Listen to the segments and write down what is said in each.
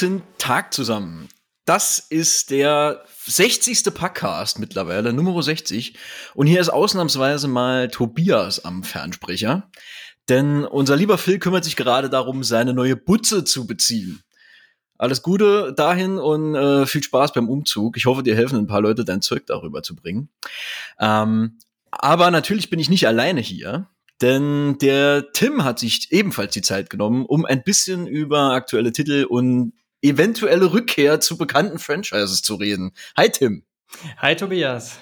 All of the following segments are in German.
Guten Tag zusammen. Das ist der 60. Podcast mittlerweile, Nummer 60. Und hier ist ausnahmsweise mal Tobias am Fernsprecher. Denn unser lieber Phil kümmert sich gerade darum, seine neue Butze zu beziehen. Alles Gute dahin und äh, viel Spaß beim Umzug. Ich hoffe, dir helfen ein paar Leute, dein Zeug darüber zu bringen. Ähm, aber natürlich bin ich nicht alleine hier. Denn der Tim hat sich ebenfalls die Zeit genommen, um ein bisschen über aktuelle Titel und eventuelle Rückkehr zu bekannten Franchises zu reden. Hi Tim. Hi Tobias.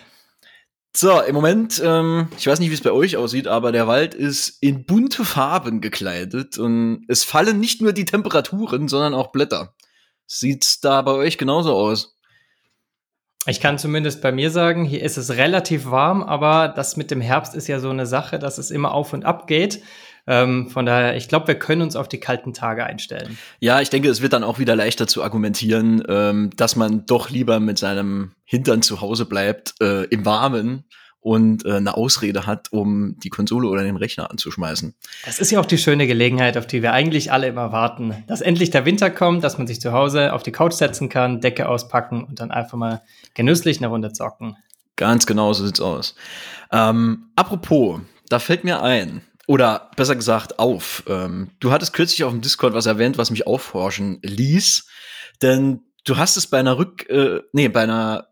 So, im Moment, ähm, ich weiß nicht, wie es bei euch aussieht, aber der Wald ist in bunte Farben gekleidet und es fallen nicht nur die Temperaturen, sondern auch Blätter. Sieht's da bei euch genauso aus? Ich kann zumindest bei mir sagen, hier ist es relativ warm, aber das mit dem Herbst ist ja so eine Sache, dass es immer auf und ab geht. Ähm, von daher, ich glaube, wir können uns auf die kalten Tage einstellen. Ja, ich denke, es wird dann auch wieder leichter zu argumentieren, ähm, dass man doch lieber mit seinem Hintern zu Hause bleibt, äh, im Warmen, und äh, eine Ausrede hat, um die Konsole oder den Rechner anzuschmeißen. Das ist ja auch die schöne Gelegenheit, auf die wir eigentlich alle immer warten. Dass endlich der Winter kommt, dass man sich zu Hause auf die Couch setzen kann, Decke auspacken und dann einfach mal genüsslich eine Runde zocken. Ganz genau so sieht's aus. Ähm, apropos, da fällt mir ein, oder besser gesagt auf, ähm, du hattest kürzlich auf dem Discord was erwähnt, was mich aufforschen ließ, denn du hast es bei einer Rück, äh, nee, bei einer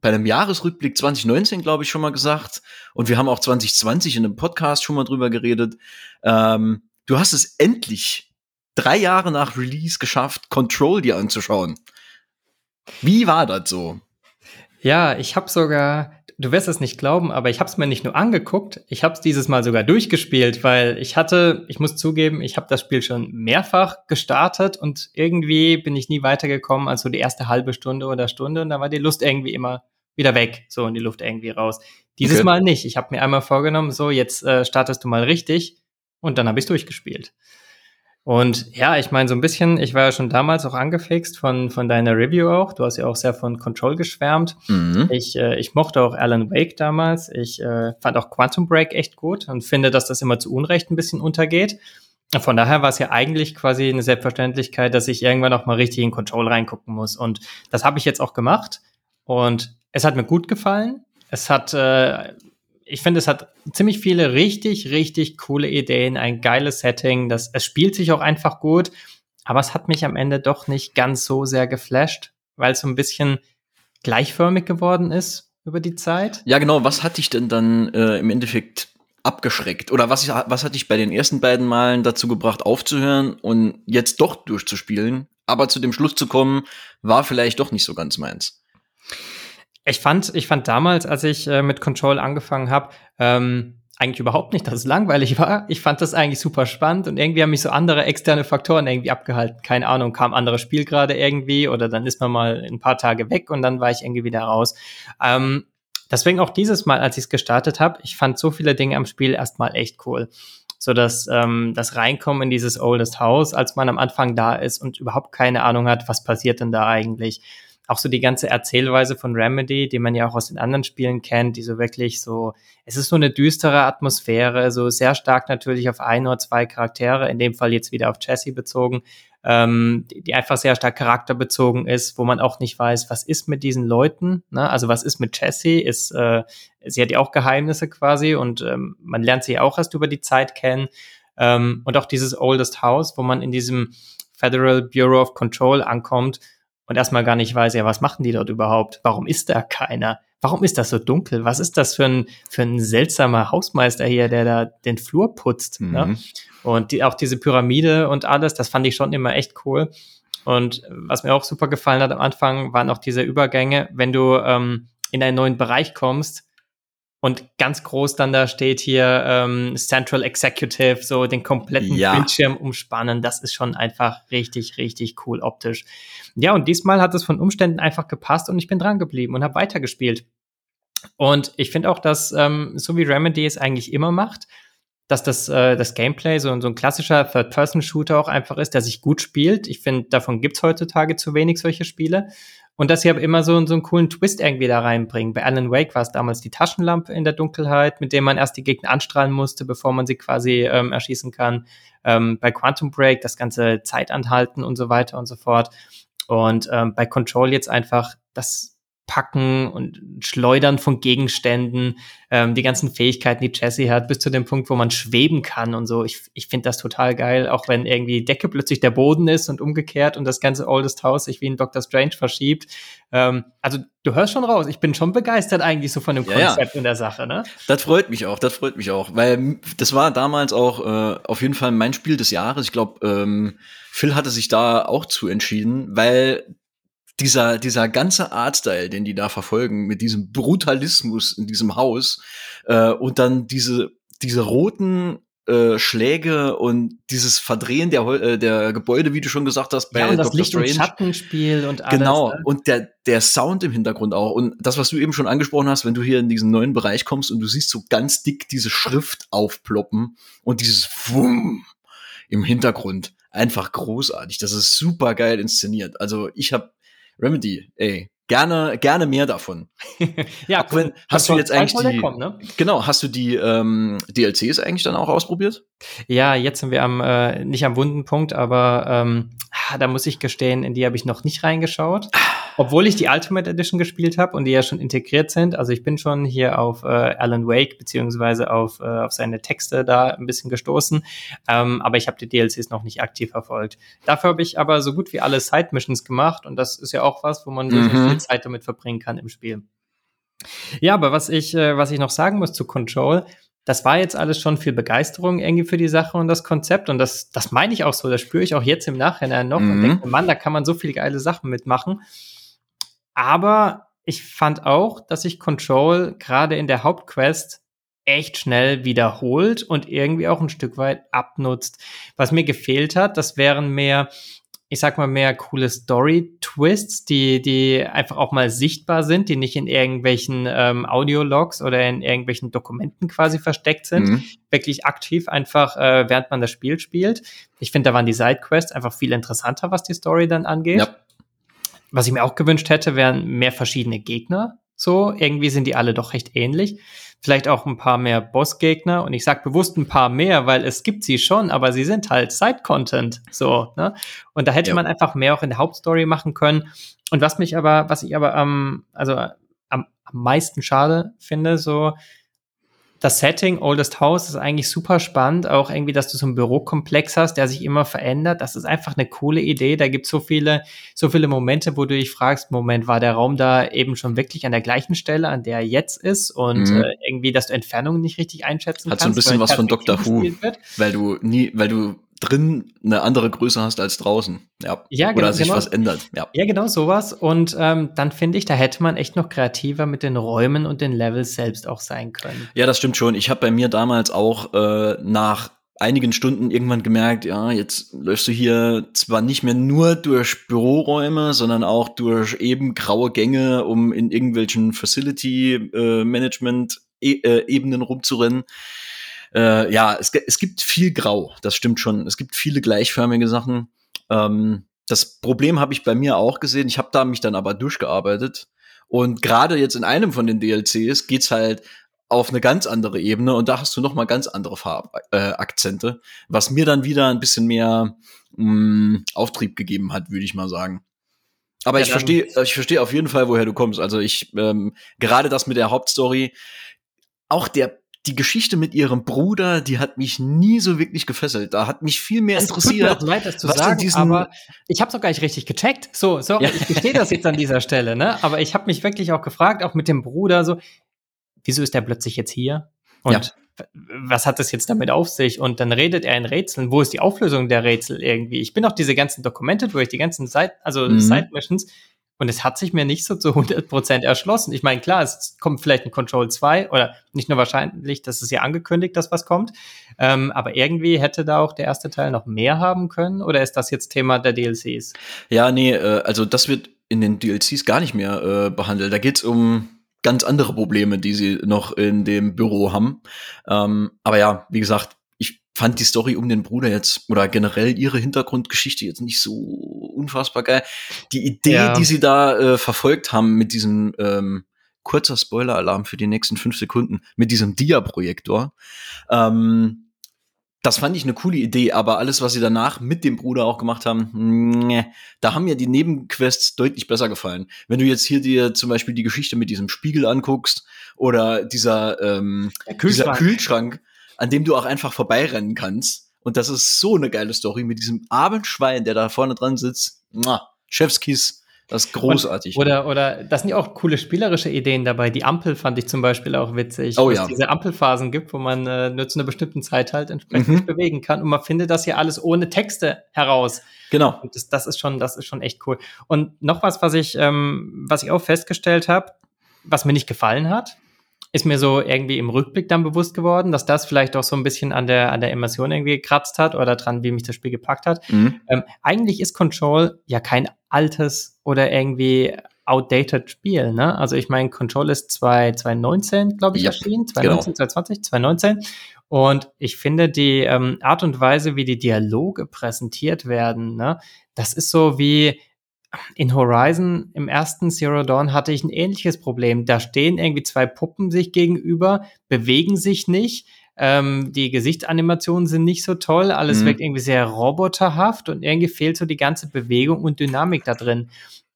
bei einem Jahresrückblick 2019, glaube ich, schon mal gesagt. Und wir haben auch 2020 in einem Podcast schon mal drüber geredet. Ähm, du hast es endlich drei Jahre nach Release geschafft, Control dir anzuschauen. Wie war das so? Ja, ich habe sogar, du wirst es nicht glauben, aber ich habe es mir nicht nur angeguckt, ich habe es dieses Mal sogar durchgespielt, weil ich hatte, ich muss zugeben, ich habe das Spiel schon mehrfach gestartet und irgendwie bin ich nie weitergekommen als so die erste halbe Stunde oder Stunde und da war die Lust irgendwie immer wieder weg, so in die Luft irgendwie raus. Dieses okay. Mal nicht. Ich habe mir einmal vorgenommen, so jetzt äh, startest du mal richtig und dann habe ich durchgespielt. Und ja, ich meine, so ein bisschen, ich war ja schon damals auch angefixt von, von deiner Review auch. Du hast ja auch sehr von Control geschwärmt. Mhm. Ich, äh, ich mochte auch Alan Wake damals. Ich äh, fand auch Quantum Break echt gut und finde, dass das immer zu Unrecht ein bisschen untergeht. Von daher war es ja eigentlich quasi eine Selbstverständlichkeit, dass ich irgendwann auch mal richtig in Control reingucken muss. Und das habe ich jetzt auch gemacht. Und es hat mir gut gefallen. Es hat, äh, ich finde, es hat ziemlich viele richtig, richtig coole Ideen, ein geiles Setting. Das, es spielt sich auch einfach gut, aber es hat mich am Ende doch nicht ganz so sehr geflasht, weil es so ein bisschen gleichförmig geworden ist über die Zeit. Ja, genau. Was hat dich denn dann äh, im Endeffekt abgeschreckt? Oder was, was hat dich bei den ersten beiden Malen dazu gebracht, aufzuhören und jetzt doch durchzuspielen? Aber zu dem Schluss zu kommen, war vielleicht doch nicht so ganz meins. Ich fand, ich fand damals, als ich äh, mit Control angefangen habe, ähm, eigentlich überhaupt nicht, dass es langweilig war. Ich fand das eigentlich super spannend und irgendwie haben mich so andere externe Faktoren irgendwie abgehalten. Keine Ahnung, kam anderes Spiel gerade irgendwie oder dann ist man mal ein paar Tage weg und dann war ich irgendwie wieder raus. Ähm, deswegen auch dieses Mal, als ich es gestartet habe, ich fand so viele Dinge am Spiel erstmal echt cool. So dass ähm, das Reinkommen in dieses Oldest House, als man am Anfang da ist und überhaupt keine Ahnung hat, was passiert denn da eigentlich auch so die ganze Erzählweise von Remedy, die man ja auch aus den anderen Spielen kennt, die so wirklich so, es ist so eine düstere Atmosphäre, so sehr stark natürlich auf ein oder zwei Charaktere, in dem Fall jetzt wieder auf Jesse bezogen, ähm, die, die einfach sehr stark charakterbezogen ist, wo man auch nicht weiß, was ist mit diesen Leuten, ne? also was ist mit Jesse, ist, äh, sie hat ja auch Geheimnisse quasi und ähm, man lernt sie auch erst über die Zeit kennen ähm, und auch dieses Oldest House, wo man in diesem Federal Bureau of Control ankommt und erstmal gar nicht weiß, ja, was machen die dort überhaupt? Warum ist da keiner? Warum ist das so dunkel? Was ist das für ein, für ein seltsamer Hausmeister hier, der da den Flur putzt? Ne? Mhm. Ne? Und die, auch diese Pyramide und alles, das fand ich schon immer echt cool. Und was mir auch super gefallen hat am Anfang, waren auch diese Übergänge, wenn du ähm, in einen neuen Bereich kommst, und ganz groß dann da steht hier ähm, Central Executive, so den kompletten ja. Bildschirm umspannen. Das ist schon einfach richtig, richtig cool optisch. Ja, und diesmal hat es von Umständen einfach gepasst und ich bin dran geblieben und habe weitergespielt. Und ich finde auch, dass, ähm, so wie Remedy es eigentlich immer macht, dass das, äh, das Gameplay so, so ein klassischer Third-Person-Shooter auch einfach ist, der sich gut spielt. Ich finde, davon gibt's heutzutage zu wenig solche Spiele. Und dass sie aber immer so, so einen coolen Twist irgendwie da reinbringen. Bei Alan Wake war es damals die Taschenlampe in der Dunkelheit, mit der man erst die Gegner anstrahlen musste, bevor man sie quasi ähm, erschießen kann. Ähm, bei Quantum Break das ganze Zeitanhalten und so weiter und so fort. Und ähm, bei Control jetzt einfach das Packen und Schleudern von Gegenständen, ähm, die ganzen Fähigkeiten, die Jesse hat, bis zu dem Punkt, wo man schweben kann und so. Ich, ich finde das total geil, auch wenn irgendwie die Decke plötzlich der Boden ist und umgekehrt und das ganze Oldest House sich wie in Doctor Strange verschiebt. Ähm, also du hörst schon raus, ich bin schon begeistert eigentlich so von dem ja, Konzept ja. in der Sache, ne? Das freut mich auch, das freut mich auch, weil das war damals auch äh, auf jeden Fall mein Spiel des Jahres. Ich glaube, ähm, Phil hatte sich da auch zu entschieden, weil dieser, dieser ganze Artstyle, den die da verfolgen, mit diesem Brutalismus in diesem Haus äh, und dann diese, diese roten äh, Schläge und dieses Verdrehen der, äh, der Gebäude, wie du schon gesagt hast, bei ja, und das Dr. Licht Strange. und Schattenspiel und alles. Genau, ne? und der, der Sound im Hintergrund auch. Und das, was du eben schon angesprochen hast, wenn du hier in diesen neuen Bereich kommst und du siehst so ganz dick diese Schrift aufploppen und dieses Wumm im Hintergrund. Einfach großartig. Das ist super geil inszeniert. Also ich habe Remedy, ey, gerne, gerne mehr davon. ja, Auch wenn, hast du jetzt eigentlich die, kommen, ne? genau, hast du die ähm, DLCs eigentlich dann auch ausprobiert? Ja, jetzt sind wir am äh, nicht am wunden Punkt, aber ähm, da muss ich gestehen, in die habe ich noch nicht reingeschaut. Obwohl ich die Ultimate Edition gespielt habe und die ja schon integriert sind. Also ich bin schon hier auf äh, Alan Wake beziehungsweise auf, äh, auf seine Texte da ein bisschen gestoßen. Ähm, aber ich habe die DLCs noch nicht aktiv verfolgt. Dafür habe ich aber so gut wie alle Side Missions gemacht und das ist ja auch was, wo man mhm. so viel Zeit damit verbringen kann im Spiel. Ja, aber was ich, äh, was ich noch sagen muss zu Control, das war jetzt alles schon viel Begeisterung irgendwie für die Sache und das Konzept. Und das, das meine ich auch so, das spüre ich auch jetzt im Nachhinein noch mhm. und denke, Mann, da kann man so viele geile Sachen mitmachen. Aber ich fand auch, dass sich Control gerade in der Hauptquest echt schnell wiederholt und irgendwie auch ein Stück weit abnutzt. Was mir gefehlt hat, das wären mehr, ich sag mal, mehr coole Story-Twists, die, die einfach auch mal sichtbar sind, die nicht in irgendwelchen ähm, Audiologs oder in irgendwelchen Dokumenten quasi versteckt sind. Mhm. Wirklich aktiv einfach, äh, während man das Spiel spielt. Ich finde, da waren die Sidequests einfach viel interessanter, was die Story dann angeht. Ja. Was ich mir auch gewünscht hätte, wären mehr verschiedene Gegner. So, irgendwie sind die alle doch recht ähnlich. Vielleicht auch ein paar mehr Bossgegner. Und ich sage bewusst ein paar mehr, weil es gibt sie schon, aber sie sind halt Side-Content. So, ne? Und da hätte ja. man einfach mehr auch in der Hauptstory machen können. Und was mich aber, was ich aber am, also am, am meisten schade finde, so, das Setting Oldest House ist eigentlich super spannend. Auch irgendwie, dass du so einen Bürokomplex hast, der sich immer verändert. Das ist einfach eine coole Idee. Da gibt es so viele, so viele Momente, wo du dich fragst, Moment, war der Raum da eben schon wirklich an der gleichen Stelle, an der er jetzt ist? Und mhm. äh, irgendwie, dass du Entfernungen nicht richtig einschätzen Hat kannst. Hat so ein bisschen was von Doctor Who. Weil du nie, weil du drin eine andere Größe hast als draußen. Ja. ja genau, Oder sich genau, was ändert. Ja. ja, genau sowas. Und ähm, dann finde ich, da hätte man echt noch kreativer mit den Räumen und den Levels selbst auch sein können. Ja, das stimmt schon. Ich habe bei mir damals auch äh, nach einigen Stunden irgendwann gemerkt, ja, jetzt läufst du hier zwar nicht mehr nur durch Büroräume, sondern auch durch eben graue Gänge, um in irgendwelchen Facility äh, Management äh, Ebenen rumzurennen äh, ja, es, es gibt viel Grau, das stimmt schon. Es gibt viele gleichförmige Sachen. Ähm, das Problem habe ich bei mir auch gesehen. Ich habe da mich dann aber durchgearbeitet. Und gerade jetzt in einem von den DLCs geht's halt auf eine ganz andere Ebene und da hast du noch mal ganz andere Farbakzente, äh, was mir dann wieder ein bisschen mehr mh, mm, Auftrieb gegeben hat, würde ich mal sagen. Aber ja, ich verstehe, ich verstehe auf jeden Fall, woher du kommst. Also ich ähm, gerade das mit der Hauptstory, auch der die Geschichte mit ihrem Bruder, die hat mich nie so wirklich gefesselt. Da hat mich viel mehr es interessiert. Tut mir leid, das zu sagen, aber ich habe es auch gar nicht richtig gecheckt. So, so, ja. ich verstehe das jetzt an dieser Stelle, ne? Aber ich habe mich wirklich auch gefragt, auch mit dem Bruder, so, wieso ist der plötzlich jetzt hier? Und ja. was hat das jetzt damit auf sich? Und dann redet er in Rätseln. Wo ist die Auflösung der Rätsel irgendwie? Ich bin auch diese ganzen Dokumente durch, die ganzen Side, also mhm. Side Missions und es hat sich mir nicht so zu 100% erschlossen. Ich meine, klar, es kommt vielleicht ein Control 2 oder nicht nur wahrscheinlich, das ist ja angekündigt, dass was kommt. Ähm, aber irgendwie hätte da auch der erste Teil noch mehr haben können oder ist das jetzt Thema der DLCs? Ja, nee, äh, also das wird in den DLCs gar nicht mehr äh, behandelt. Da geht's um ganz andere Probleme, die sie noch in dem Büro haben. Ähm, aber ja, wie gesagt, fand die Story um den Bruder jetzt oder generell ihre Hintergrundgeschichte jetzt nicht so unfassbar geil. Die Idee, ja. die sie da äh, verfolgt haben mit diesem ähm, kurzer Spoiler-Alarm für die nächsten fünf Sekunden, mit diesem Dia-Projektor, ähm, das fand ich eine coole Idee, aber alles, was sie danach mit dem Bruder auch gemacht haben, nee, da haben mir die Nebenquests deutlich besser gefallen. Wenn du jetzt hier dir zum Beispiel die Geschichte mit diesem Spiegel anguckst oder dieser, ähm, Kühlschrank. dieser Kühlschrank, an dem du auch einfach vorbeirennen kannst. Und das ist so eine geile Story mit diesem Abendschwein, der da vorne dran sitzt. Chefskiss das ist großartig. Und, oder, oder, das sind ja auch coole spielerische Ideen dabei. Die Ampel fand ich zum Beispiel auch witzig. Oh, ja. es diese Ampelphasen gibt, wo man äh, nur zu einer bestimmten Zeit halt entsprechend mhm. bewegen kann. Und man findet das hier alles ohne Texte heraus. Genau. Und das, das ist schon, das ist schon echt cool. Und noch was, was ich, ähm, was ich auch festgestellt habe, was mir nicht gefallen hat, ist mir so irgendwie im Rückblick dann bewusst geworden, dass das vielleicht auch so ein bisschen an der, an der Immersion irgendwie gekratzt hat oder dran, wie mich das Spiel gepackt hat. Mhm. Ähm, eigentlich ist Control ja kein altes oder irgendwie outdated Spiel, ne? Also ich meine, Control ist 2019, glaube ich, ja, erschienen. 2019, genau. 2020, 2019. Und ich finde die ähm, Art und Weise, wie die Dialoge präsentiert werden, ne, das ist so wie, in Horizon im ersten Zero Dawn hatte ich ein ähnliches Problem. Da stehen irgendwie zwei Puppen sich gegenüber, bewegen sich nicht. Ähm, die Gesichtsanimationen sind nicht so toll, alles mhm. wirkt irgendwie sehr roboterhaft und irgendwie fehlt so die ganze Bewegung und Dynamik da drin.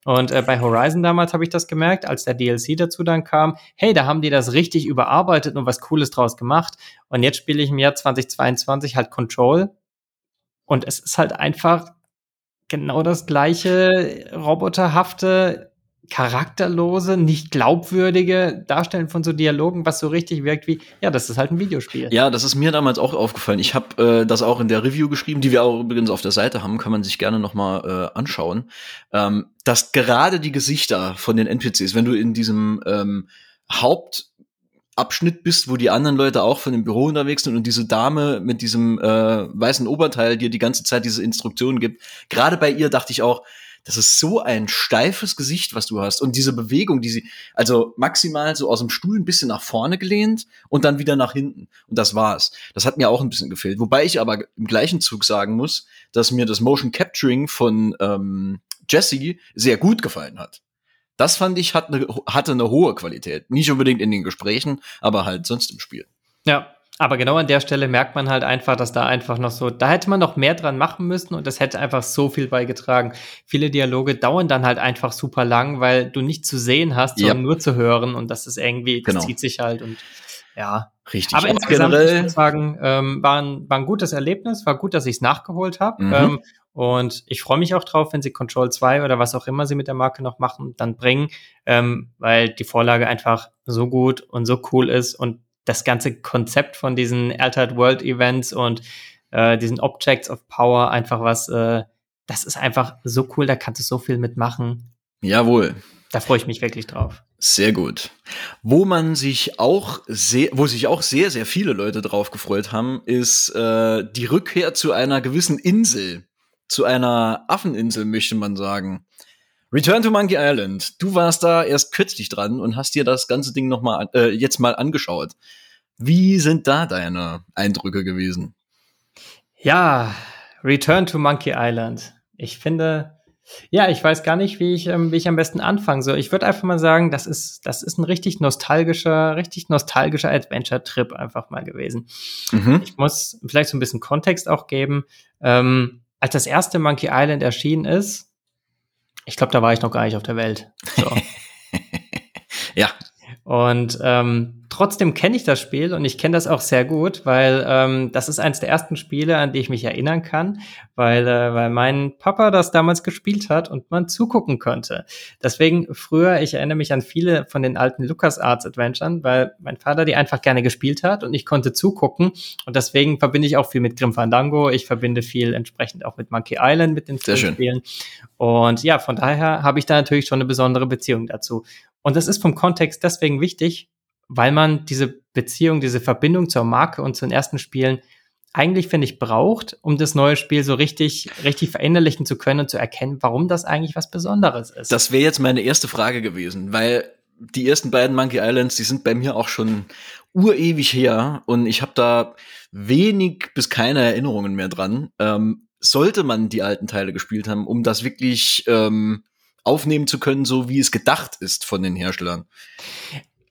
Und äh, bei Horizon damals habe ich das gemerkt, als der DLC dazu dann kam. Hey, da haben die das richtig überarbeitet und was Cooles draus gemacht. Und jetzt spiele ich im Jahr 2022 halt Control. Und es ist halt einfach genau das gleiche roboterhafte, charakterlose, nicht glaubwürdige Darstellen von so Dialogen, was so richtig wirkt wie, ja, das ist halt ein Videospiel. Ja, das ist mir damals auch aufgefallen. Ich habe äh, das auch in der Review geschrieben, die wir auch übrigens auf der Seite haben, kann man sich gerne noch mal äh, anschauen, ähm, dass gerade die Gesichter von den NPCs, wenn du in diesem ähm, Haupt Abschnitt bist, wo die anderen Leute auch von dem Büro unterwegs sind und diese Dame mit diesem äh, weißen Oberteil dir die ganze Zeit diese Instruktionen gibt. Gerade bei ihr dachte ich auch, das ist so ein steifes Gesicht, was du hast. Und diese Bewegung, die sie, also maximal so aus dem Stuhl ein bisschen nach vorne gelehnt und dann wieder nach hinten. Und das war's. Das hat mir auch ein bisschen gefehlt. Wobei ich aber im gleichen Zug sagen muss, dass mir das Motion Capturing von ähm, Jesse sehr gut gefallen hat. Das fand ich, hat eine, hatte eine hohe Qualität. Nicht unbedingt in den Gesprächen, aber halt sonst im Spiel. Ja, aber genau an der Stelle merkt man halt einfach, dass da einfach noch so, da hätte man noch mehr dran machen müssen und das hätte einfach so viel beigetragen. Viele Dialoge dauern dann halt einfach super lang, weil du nicht zu sehen hast, sondern ja. nur zu hören und das ist irgendwie, das genau. zieht sich halt und ja. Richtig. Aber insgesamt generell, ich sagen, ähm, war, ein, war ein gutes Erlebnis, war gut, dass ich es nachgeholt habe. Mhm. Ähm, und ich freue mich auch drauf, wenn sie Control 2 oder was auch immer sie mit der Marke noch machen, dann bringen, ähm, weil die Vorlage einfach so gut und so cool ist und das ganze Konzept von diesen Altered World Events und äh, diesen Objects of Power einfach was, äh, das ist einfach so cool, da kannst du so viel mitmachen. Jawohl. Da freue ich mich wirklich drauf. Sehr gut. Wo man sich auch sehr, wo sich auch sehr, sehr viele Leute drauf gefreut haben, ist äh, die Rückkehr zu einer gewissen Insel zu einer Affeninsel, möchte man sagen. Return to Monkey Island. Du warst da erst kürzlich dran und hast dir das ganze Ding noch mal äh, jetzt mal angeschaut. Wie sind da deine Eindrücke gewesen? Ja, Return to Monkey Island. Ich finde, ja, ich weiß gar nicht, wie ich, ähm, wie ich am besten anfangen soll. Ich würde einfach mal sagen, das ist, das ist ein richtig nostalgischer, richtig nostalgischer Adventure-Trip einfach mal gewesen. Mhm. Ich muss vielleicht so ein bisschen Kontext auch geben. Ähm, als das erste Monkey Island erschienen ist, ich glaube, da war ich noch gar nicht auf der Welt. So. ja. Und ähm, trotzdem kenne ich das Spiel und ich kenne das auch sehr gut, weil ähm, das ist eines der ersten Spiele, an die ich mich erinnern kann, weil, äh, weil mein Papa das damals gespielt hat und man zugucken konnte. Deswegen früher, ich erinnere mich an viele von den alten LucasArts Adventuren, weil mein Vater die einfach gerne gespielt hat und ich konnte zugucken und deswegen verbinde ich auch viel mit Grim Fandango, ich verbinde viel entsprechend auch mit Monkey Island, mit den Spielen. Und ja, von daher habe ich da natürlich schon eine besondere Beziehung dazu. Und das ist vom Kontext deswegen wichtig, weil man diese Beziehung, diese Verbindung zur Marke und zu den ersten Spielen eigentlich, finde ich, braucht, um das neue Spiel so richtig, richtig verinnerlichen zu können und zu erkennen, warum das eigentlich was Besonderes ist. Das wäre jetzt meine erste Frage gewesen, weil die ersten beiden Monkey Islands, die sind bei mir auch schon urewig her und ich habe da wenig bis keine Erinnerungen mehr dran. Ähm, sollte man die alten Teile gespielt haben, um das wirklich ähm, aufnehmen zu können, so wie es gedacht ist von den Herstellern?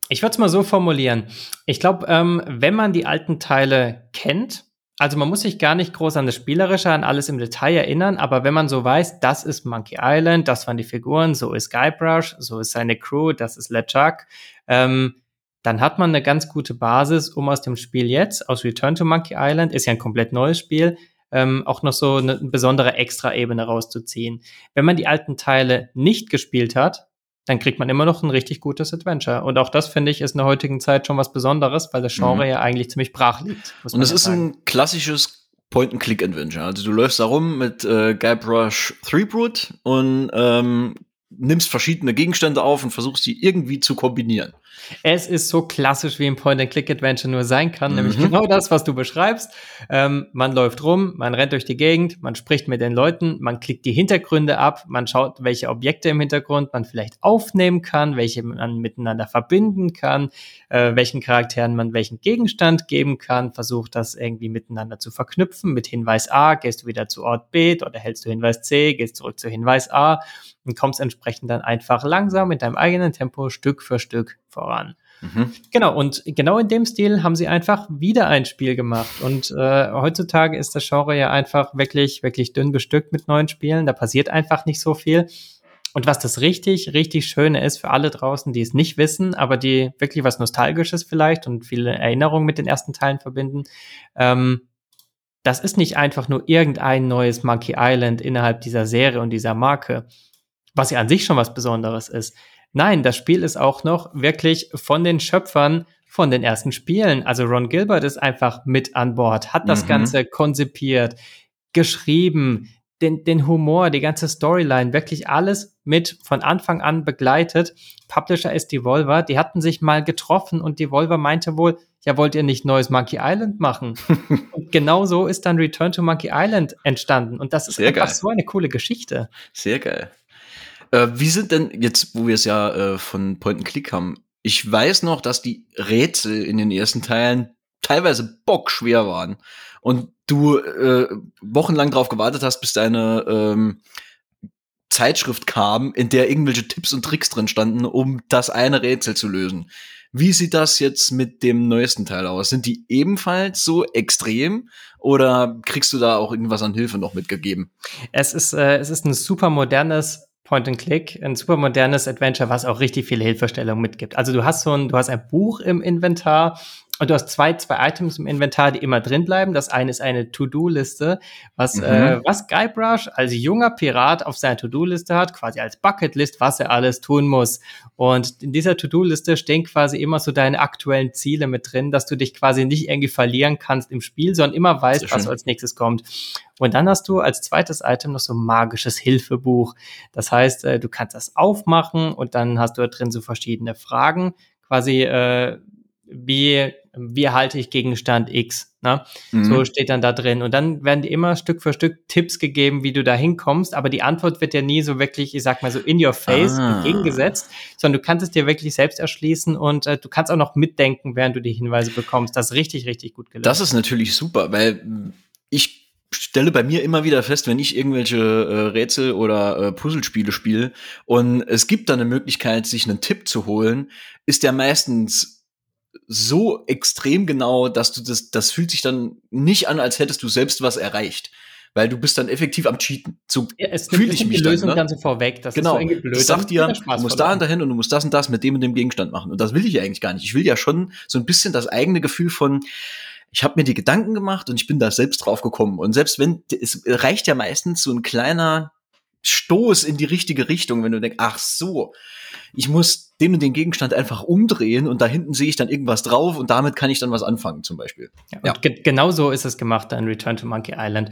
Ich würde es mal so formulieren. Ich glaube, ähm, wenn man die alten Teile kennt, also man muss sich gar nicht groß an das Spielerische, an alles im Detail erinnern, aber wenn man so weiß, das ist Monkey Island, das waren die Figuren, so ist Guybrush, so ist seine Crew, das ist LeChuck, ähm, dann hat man eine ganz gute Basis, um aus dem Spiel jetzt, aus Return to Monkey Island, ist ja ein komplett neues Spiel, ähm, auch noch so eine besondere Extra-Ebene rauszuziehen. Wenn man die alten Teile nicht gespielt hat, dann kriegt man immer noch ein richtig gutes Adventure. Und auch das, finde ich, ist in der heutigen Zeit schon was Besonderes, weil das Genre mhm. ja eigentlich ziemlich brach liegt. Und es ist sagen. ein klassisches Point-and-Click-Adventure. Also du läufst da rum mit äh, Guybrush Threepwood und ähm, nimmst verschiedene Gegenstände auf und versuchst sie irgendwie zu kombinieren. Es ist so klassisch, wie ein Point-and-Click-Adventure nur sein kann, mhm. nämlich genau das, was du beschreibst. Ähm, man läuft rum, man rennt durch die Gegend, man spricht mit den Leuten, man klickt die Hintergründe ab, man schaut, welche Objekte im Hintergrund man vielleicht aufnehmen kann, welche man miteinander verbinden kann, äh, welchen Charakteren man welchen Gegenstand geben kann, versucht das irgendwie miteinander zu verknüpfen. Mit Hinweis A gehst du wieder zu Ort B, dort erhältst du Hinweis C, gehst zurück zu Hinweis A und kommst entsprechend dann einfach langsam mit deinem eigenen Tempo Stück für Stück voran. Mhm. Genau, und genau in dem Stil haben sie einfach wieder ein Spiel gemacht. Und äh, heutzutage ist das Genre ja einfach wirklich, wirklich dünn bestückt mit neuen Spielen. Da passiert einfach nicht so viel. Und was das richtig, richtig Schöne ist für alle draußen, die es nicht wissen, aber die wirklich was Nostalgisches vielleicht und viele Erinnerungen mit den ersten Teilen verbinden, ähm, das ist nicht einfach nur irgendein neues Monkey Island innerhalb dieser Serie und dieser Marke, was ja an sich schon was Besonderes ist. Nein, das Spiel ist auch noch wirklich von den Schöpfern von den ersten Spielen. Also Ron Gilbert ist einfach mit an Bord, hat das mhm. Ganze konzipiert, geschrieben, den, den Humor, die ganze Storyline, wirklich alles mit von Anfang an begleitet. Publisher ist Devolver, die hatten sich mal getroffen und Devolver meinte wohl, ja, wollt ihr nicht neues Monkey Island machen? und genau so ist dann Return to Monkey Island entstanden. Und das ist Sehr einfach geil. so eine coole Geschichte. Sehr geil. Äh, wie sind denn jetzt, wo wir es ja äh, von Point and Click haben? Ich weiß noch, dass die Rätsel in den ersten Teilen teilweise bockschwer waren und du äh, wochenlang drauf gewartet hast, bis deine ähm, Zeitschrift kam, in der irgendwelche Tipps und Tricks drin standen, um das eine Rätsel zu lösen. Wie sieht das jetzt mit dem neuesten Teil aus? Sind die ebenfalls so extrem oder kriegst du da auch irgendwas an Hilfe noch mitgegeben? Es ist, äh, es ist ein super modernes Point and Click, ein super modernes Adventure, was auch richtig viele Hilfestellungen mitgibt. Also du hast so ein, du hast ein Buch im Inventar, und du hast zwei, zwei Items im Inventar, die immer drin bleiben. Das eine ist eine To-Do-Liste, was, mhm. äh, was Guybrush als junger Pirat auf seiner To-Do-Liste hat, quasi als Bucketlist, was er alles tun muss. Und in dieser To-Do-Liste stehen quasi immer so deine aktuellen Ziele mit drin, dass du dich quasi nicht irgendwie verlieren kannst im Spiel, sondern immer weißt, was als nächstes kommt. Und dann hast du als zweites Item noch so ein magisches Hilfebuch. Das heißt, äh, du kannst das aufmachen und dann hast du da drin so verschiedene Fragen, quasi äh, wie wie erhalte ich Gegenstand X? Ne? Mhm. So steht dann da drin. Und dann werden dir immer Stück für Stück Tipps gegeben, wie du da hinkommst. Aber die Antwort wird ja nie so wirklich, ich sag mal so in your face ah. entgegengesetzt, sondern du kannst es dir wirklich selbst erschließen und äh, du kannst auch noch mitdenken, während du die Hinweise bekommst. Das ist richtig, richtig gut gelöst. Das ist natürlich super, weil ich stelle bei mir immer wieder fest, wenn ich irgendwelche äh, Rätsel oder äh, Puzzlespiele spiele und es gibt da eine Möglichkeit, sich einen Tipp zu holen, ist der meistens so extrem genau, dass du das, das fühlt sich dann nicht an, als hättest du selbst was erreicht. Weil du bist dann effektiv am Cheaten. So ja, es fühle ich mich die Lösung dann, ne? dann so vorweg. Das genau. ist so blöd. Ich sag dir, du musst da und dahin und du musst das und das mit dem und dem Gegenstand machen. Und das will ich ja eigentlich gar nicht. Ich will ja schon so ein bisschen das eigene Gefühl von, ich habe mir die Gedanken gemacht und ich bin da selbst drauf gekommen. Und selbst wenn, es reicht ja meistens so ein kleiner Stoß in die richtige Richtung, wenn du denkst, ach so, ich muss den und den Gegenstand einfach umdrehen und da hinten sehe ich dann irgendwas drauf und damit kann ich dann was anfangen, zum Beispiel. Ja, ja. Ge genau so ist es gemacht in Return to Monkey Island.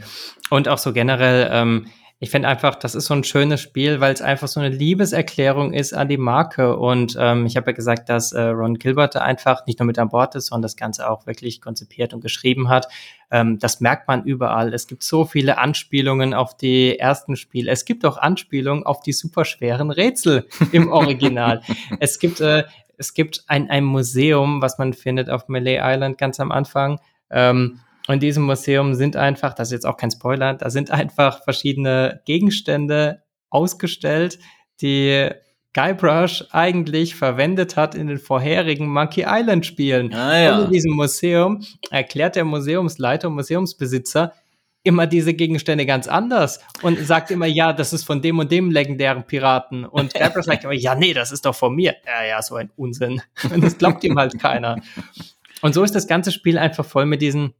Und auch so generell, ähm, ich finde einfach, das ist so ein schönes Spiel, weil es einfach so eine Liebeserklärung ist an die Marke. Und ähm, ich habe ja gesagt, dass äh, Ron Gilbert einfach nicht nur mit an Bord ist, sondern das Ganze auch wirklich konzipiert und geschrieben hat. Ähm, das merkt man überall. Es gibt so viele Anspielungen auf die ersten Spiele. Es gibt auch Anspielungen auf die superschweren Rätsel im Original. es gibt äh, es gibt ein, ein Museum, was man findet auf Malay Island ganz am Anfang. Ähm, in diesem Museum sind einfach, das ist jetzt auch kein Spoiler, da sind einfach verschiedene Gegenstände ausgestellt, die Guybrush eigentlich verwendet hat in den vorherigen Monkey Island Spielen. Ah, ja. Und in diesem Museum erklärt der Museumsleiter und Museumsbesitzer immer diese Gegenstände ganz anders und sagt immer, ja, das ist von dem und dem legendären Piraten. Und Guybrush sagt immer, ja, nee, das ist doch von mir. Ja, ja, so ein Unsinn. Und das glaubt ihm halt keiner. Und so ist das ganze Spiel einfach voll mit diesen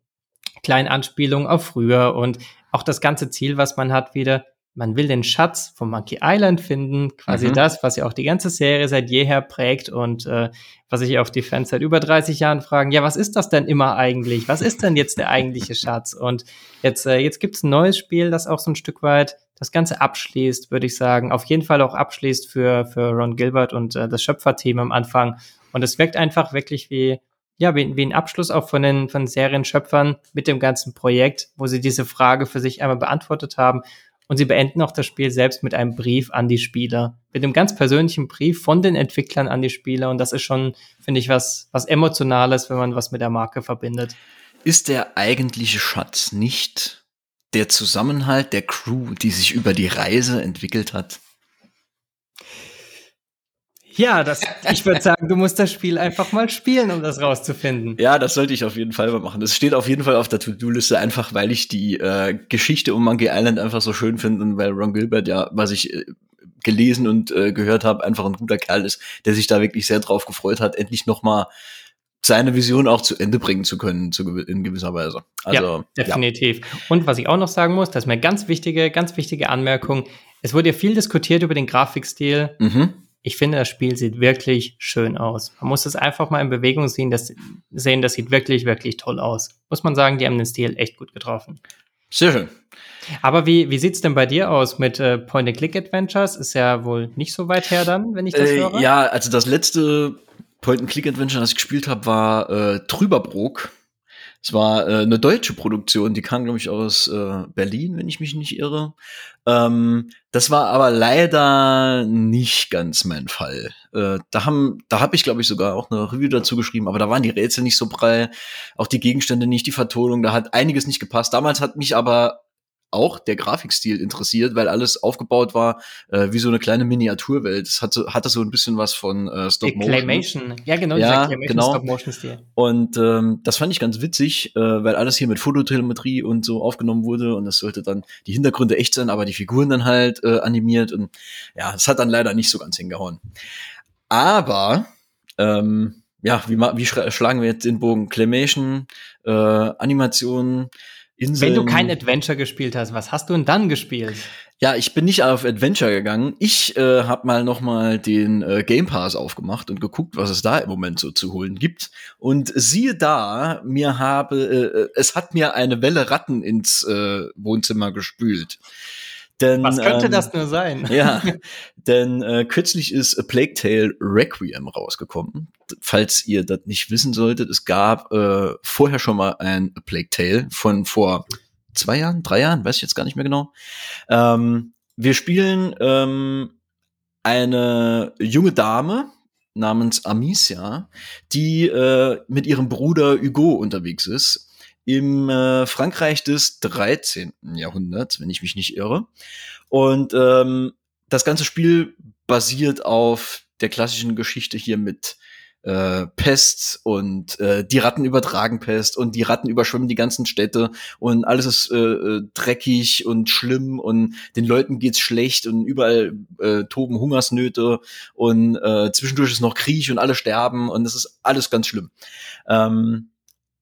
kleinen Anspielungen auf früher und auch das ganze Ziel, was man hat, wieder, man will den Schatz von Monkey Island finden, quasi mhm. das, was ja auch die ganze Serie seit jeher prägt und äh, was sich auch die Fans seit über 30 Jahren fragen, ja, was ist das denn immer eigentlich? Was ist denn jetzt der eigentliche Schatz? Und jetzt, äh, jetzt gibt es ein neues Spiel, das auch so ein Stück weit das Ganze abschließt, würde ich sagen. Auf jeden Fall auch abschließt für, für Ron Gilbert und äh, das Schöpferteam am Anfang. Und es wirkt einfach wirklich wie ja, wie, wie ein Abschluss auch von den von Serienschöpfern mit dem ganzen Projekt, wo sie diese Frage für sich einmal beantwortet haben. Und sie beenden auch das Spiel selbst mit einem Brief an die Spieler. Mit einem ganz persönlichen Brief von den Entwicklern an die Spieler. Und das ist schon, finde ich, was, was Emotionales, wenn man was mit der Marke verbindet. Ist der eigentliche Schatz nicht der Zusammenhalt der Crew, die sich über die Reise entwickelt hat? Ja, das, ich würde sagen, du musst das Spiel einfach mal spielen, um das rauszufinden. Ja, das sollte ich auf jeden Fall mal machen. Das steht auf jeden Fall auf der To-Do-Liste, einfach weil ich die äh, Geschichte um Monkey Island einfach so schön finde und weil Ron Gilbert ja, was ich äh, gelesen und äh, gehört habe, einfach ein guter Kerl ist, der sich da wirklich sehr drauf gefreut hat, endlich noch mal seine Vision auch zu Ende bringen zu können, zu, in gewisser Weise. Also, ja, definitiv. Ja. Und was ich auch noch sagen muss, das ist mir ganz wichtige, ganz wichtige Anmerkung. Es wurde ja viel diskutiert über den Grafikstil. Mhm ich finde, das Spiel sieht wirklich schön aus. Man muss es einfach mal in Bewegung sehen. Das, sehen, das sieht wirklich, wirklich toll aus. Muss man sagen, die haben den Stil echt gut getroffen. Sehr schön. Aber wie, wie sieht's denn bei dir aus mit äh, Point-and-Click-Adventures? Ist ja wohl nicht so weit her dann, wenn ich das äh, höre. Ja, also das letzte Point-and-Click-Adventure, das ich gespielt habe, war äh, Trüberbrook. Es war äh, eine deutsche Produktion, die kam, glaube ich, aus äh, Berlin, wenn ich mich nicht irre. Ähm, das war aber leider nicht ganz mein Fall. Äh, da haben, da habe ich, glaube ich, sogar auch eine Review dazu geschrieben, aber da waren die Rätsel nicht so prall, auch die Gegenstände nicht, die Vertonung, da hat einiges nicht gepasst. Damals hat mich aber auch der Grafikstil interessiert, weil alles aufgebaut war äh, wie so eine kleine Miniaturwelt. Es hatte, hatte so ein bisschen was von äh, Stop Motion. Claymation. Ja, genau, ja, genau. Stop Motion Stil. Und ähm, das fand ich ganz witzig, äh, weil alles hier mit Fototelemetrie und so aufgenommen wurde und das sollte dann die Hintergründe echt sein, aber die Figuren dann halt äh, animiert und ja, es hat dann leider nicht so ganz hingehauen. Aber ähm, ja, wie, wie schlagen wir jetzt den Bogen? Claymation, äh, Animationen, Inseln. Wenn du kein Adventure gespielt hast, was hast du denn dann gespielt? Ja, ich bin nicht auf Adventure gegangen. Ich äh, habe mal noch mal den äh, Game Pass aufgemacht und geguckt, was es da im Moment so zu holen gibt. Und siehe da, mir habe äh, äh es hat mir eine Welle Ratten ins äh, Wohnzimmer gespült. Denn, Was könnte ähm, das nur sein? Ja, denn äh, kürzlich ist A Plague Tale Requiem rausgekommen. Falls ihr das nicht wissen solltet, es gab äh, vorher schon mal ein A Plague Tale von vor zwei Jahren, drei Jahren, weiß ich jetzt gar nicht mehr genau. Ähm, wir spielen ähm, eine junge Dame namens Amicia, die äh, mit ihrem Bruder Hugo unterwegs ist im äh, Frankreich des 13. Jahrhunderts, wenn ich mich nicht irre. Und ähm, das ganze Spiel basiert auf der klassischen Geschichte hier mit äh, Pest und äh, die Ratten übertragen Pest und die Ratten überschwemmen die ganzen Städte und alles ist äh, äh dreckig und schlimm und den Leuten geht's schlecht und überall äh, toben Hungersnöte und äh, zwischendurch ist noch Krieg und alle sterben und das ist alles ganz schlimm. Ähm,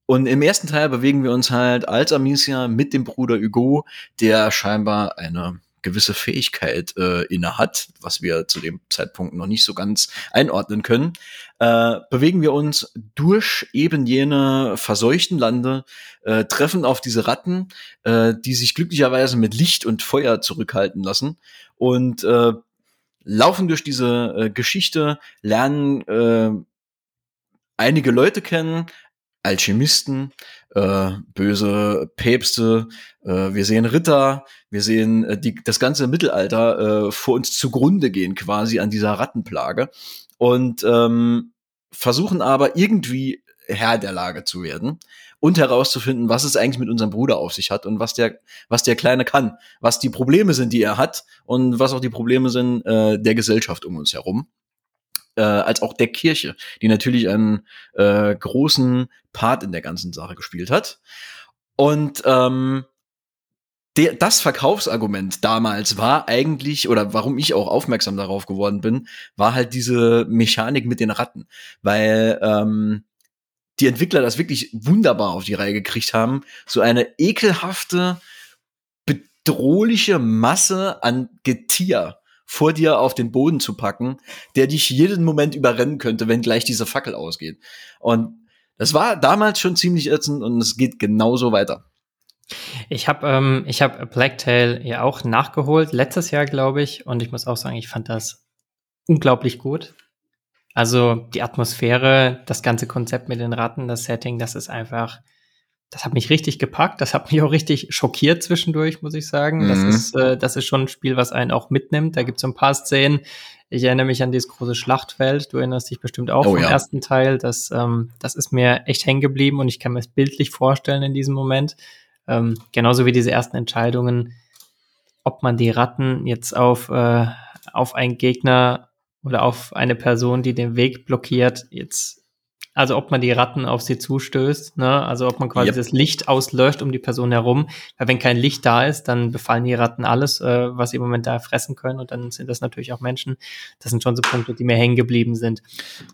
und im ersten Teil bewegen wir uns halt als Amicia mit dem Bruder Hugo, der scheinbar eine gewisse Fähigkeit äh, inne hat, was wir zu dem Zeitpunkt noch nicht so ganz einordnen können, äh, bewegen wir uns durch eben jene verseuchten Lande, äh, treffen auf diese Ratten, äh, die sich glücklicherweise mit Licht und Feuer zurückhalten lassen und äh, laufen durch diese äh, Geschichte, lernen äh, einige Leute kennen, Alchemisten, äh, böse Päpste, äh, wir sehen Ritter, wir sehen äh, die, das ganze Mittelalter äh, vor uns zugrunde gehen quasi an dieser Rattenplage und ähm, versuchen aber irgendwie Herr der Lage zu werden und herauszufinden, was es eigentlich mit unserem Bruder auf sich hat und was der, was der Kleine kann, was die Probleme sind, die er hat und was auch die Probleme sind äh, der Gesellschaft um uns herum äh, als auch der Kirche, die natürlich einen äh, großen Part in der ganzen Sache gespielt hat. Und ähm, der, das Verkaufsargument damals war eigentlich, oder warum ich auch aufmerksam darauf geworden bin, war halt diese Mechanik mit den Ratten. Weil ähm, die Entwickler das wirklich wunderbar auf die Reihe gekriegt haben, so eine ekelhafte, bedrohliche Masse an Getier vor dir auf den Boden zu packen, der dich jeden Moment überrennen könnte, wenn gleich diese Fackel ausgeht. Und das war damals schon ziemlich ätzend und es geht genauso weiter. Ich habe ähm, ich hab Blacktail ja auch nachgeholt, letztes Jahr, glaube ich, und ich muss auch sagen, ich fand das unglaublich gut. Also die Atmosphäre, das ganze Konzept mit den Ratten, das Setting, das ist einfach das hat mich richtig gepackt. Das hat mich auch richtig schockiert zwischendurch, muss ich sagen. Mhm. Das ist, äh, das ist schon ein Spiel, was einen auch mitnimmt. Da gibt es so ein paar Szenen. Ich erinnere mich an dieses große Schlachtfeld. Du erinnerst dich bestimmt auch oh, vom ja. ersten Teil. Das, ähm, das ist mir echt hängen geblieben und ich kann mir es bildlich vorstellen in diesem Moment. Ähm, genauso wie diese ersten Entscheidungen, ob man die Ratten jetzt auf, äh, auf einen Gegner oder auf eine Person, die den Weg blockiert, jetzt also ob man die Ratten auf sie zustößt, ne? Also ob man quasi yep. das Licht auslöscht um die Person herum. Weil wenn kein Licht da ist, dann befallen die Ratten alles, äh, was sie im Moment da fressen können. Und dann sind das natürlich auch Menschen. Das sind schon so Punkte, die mir hängen geblieben sind.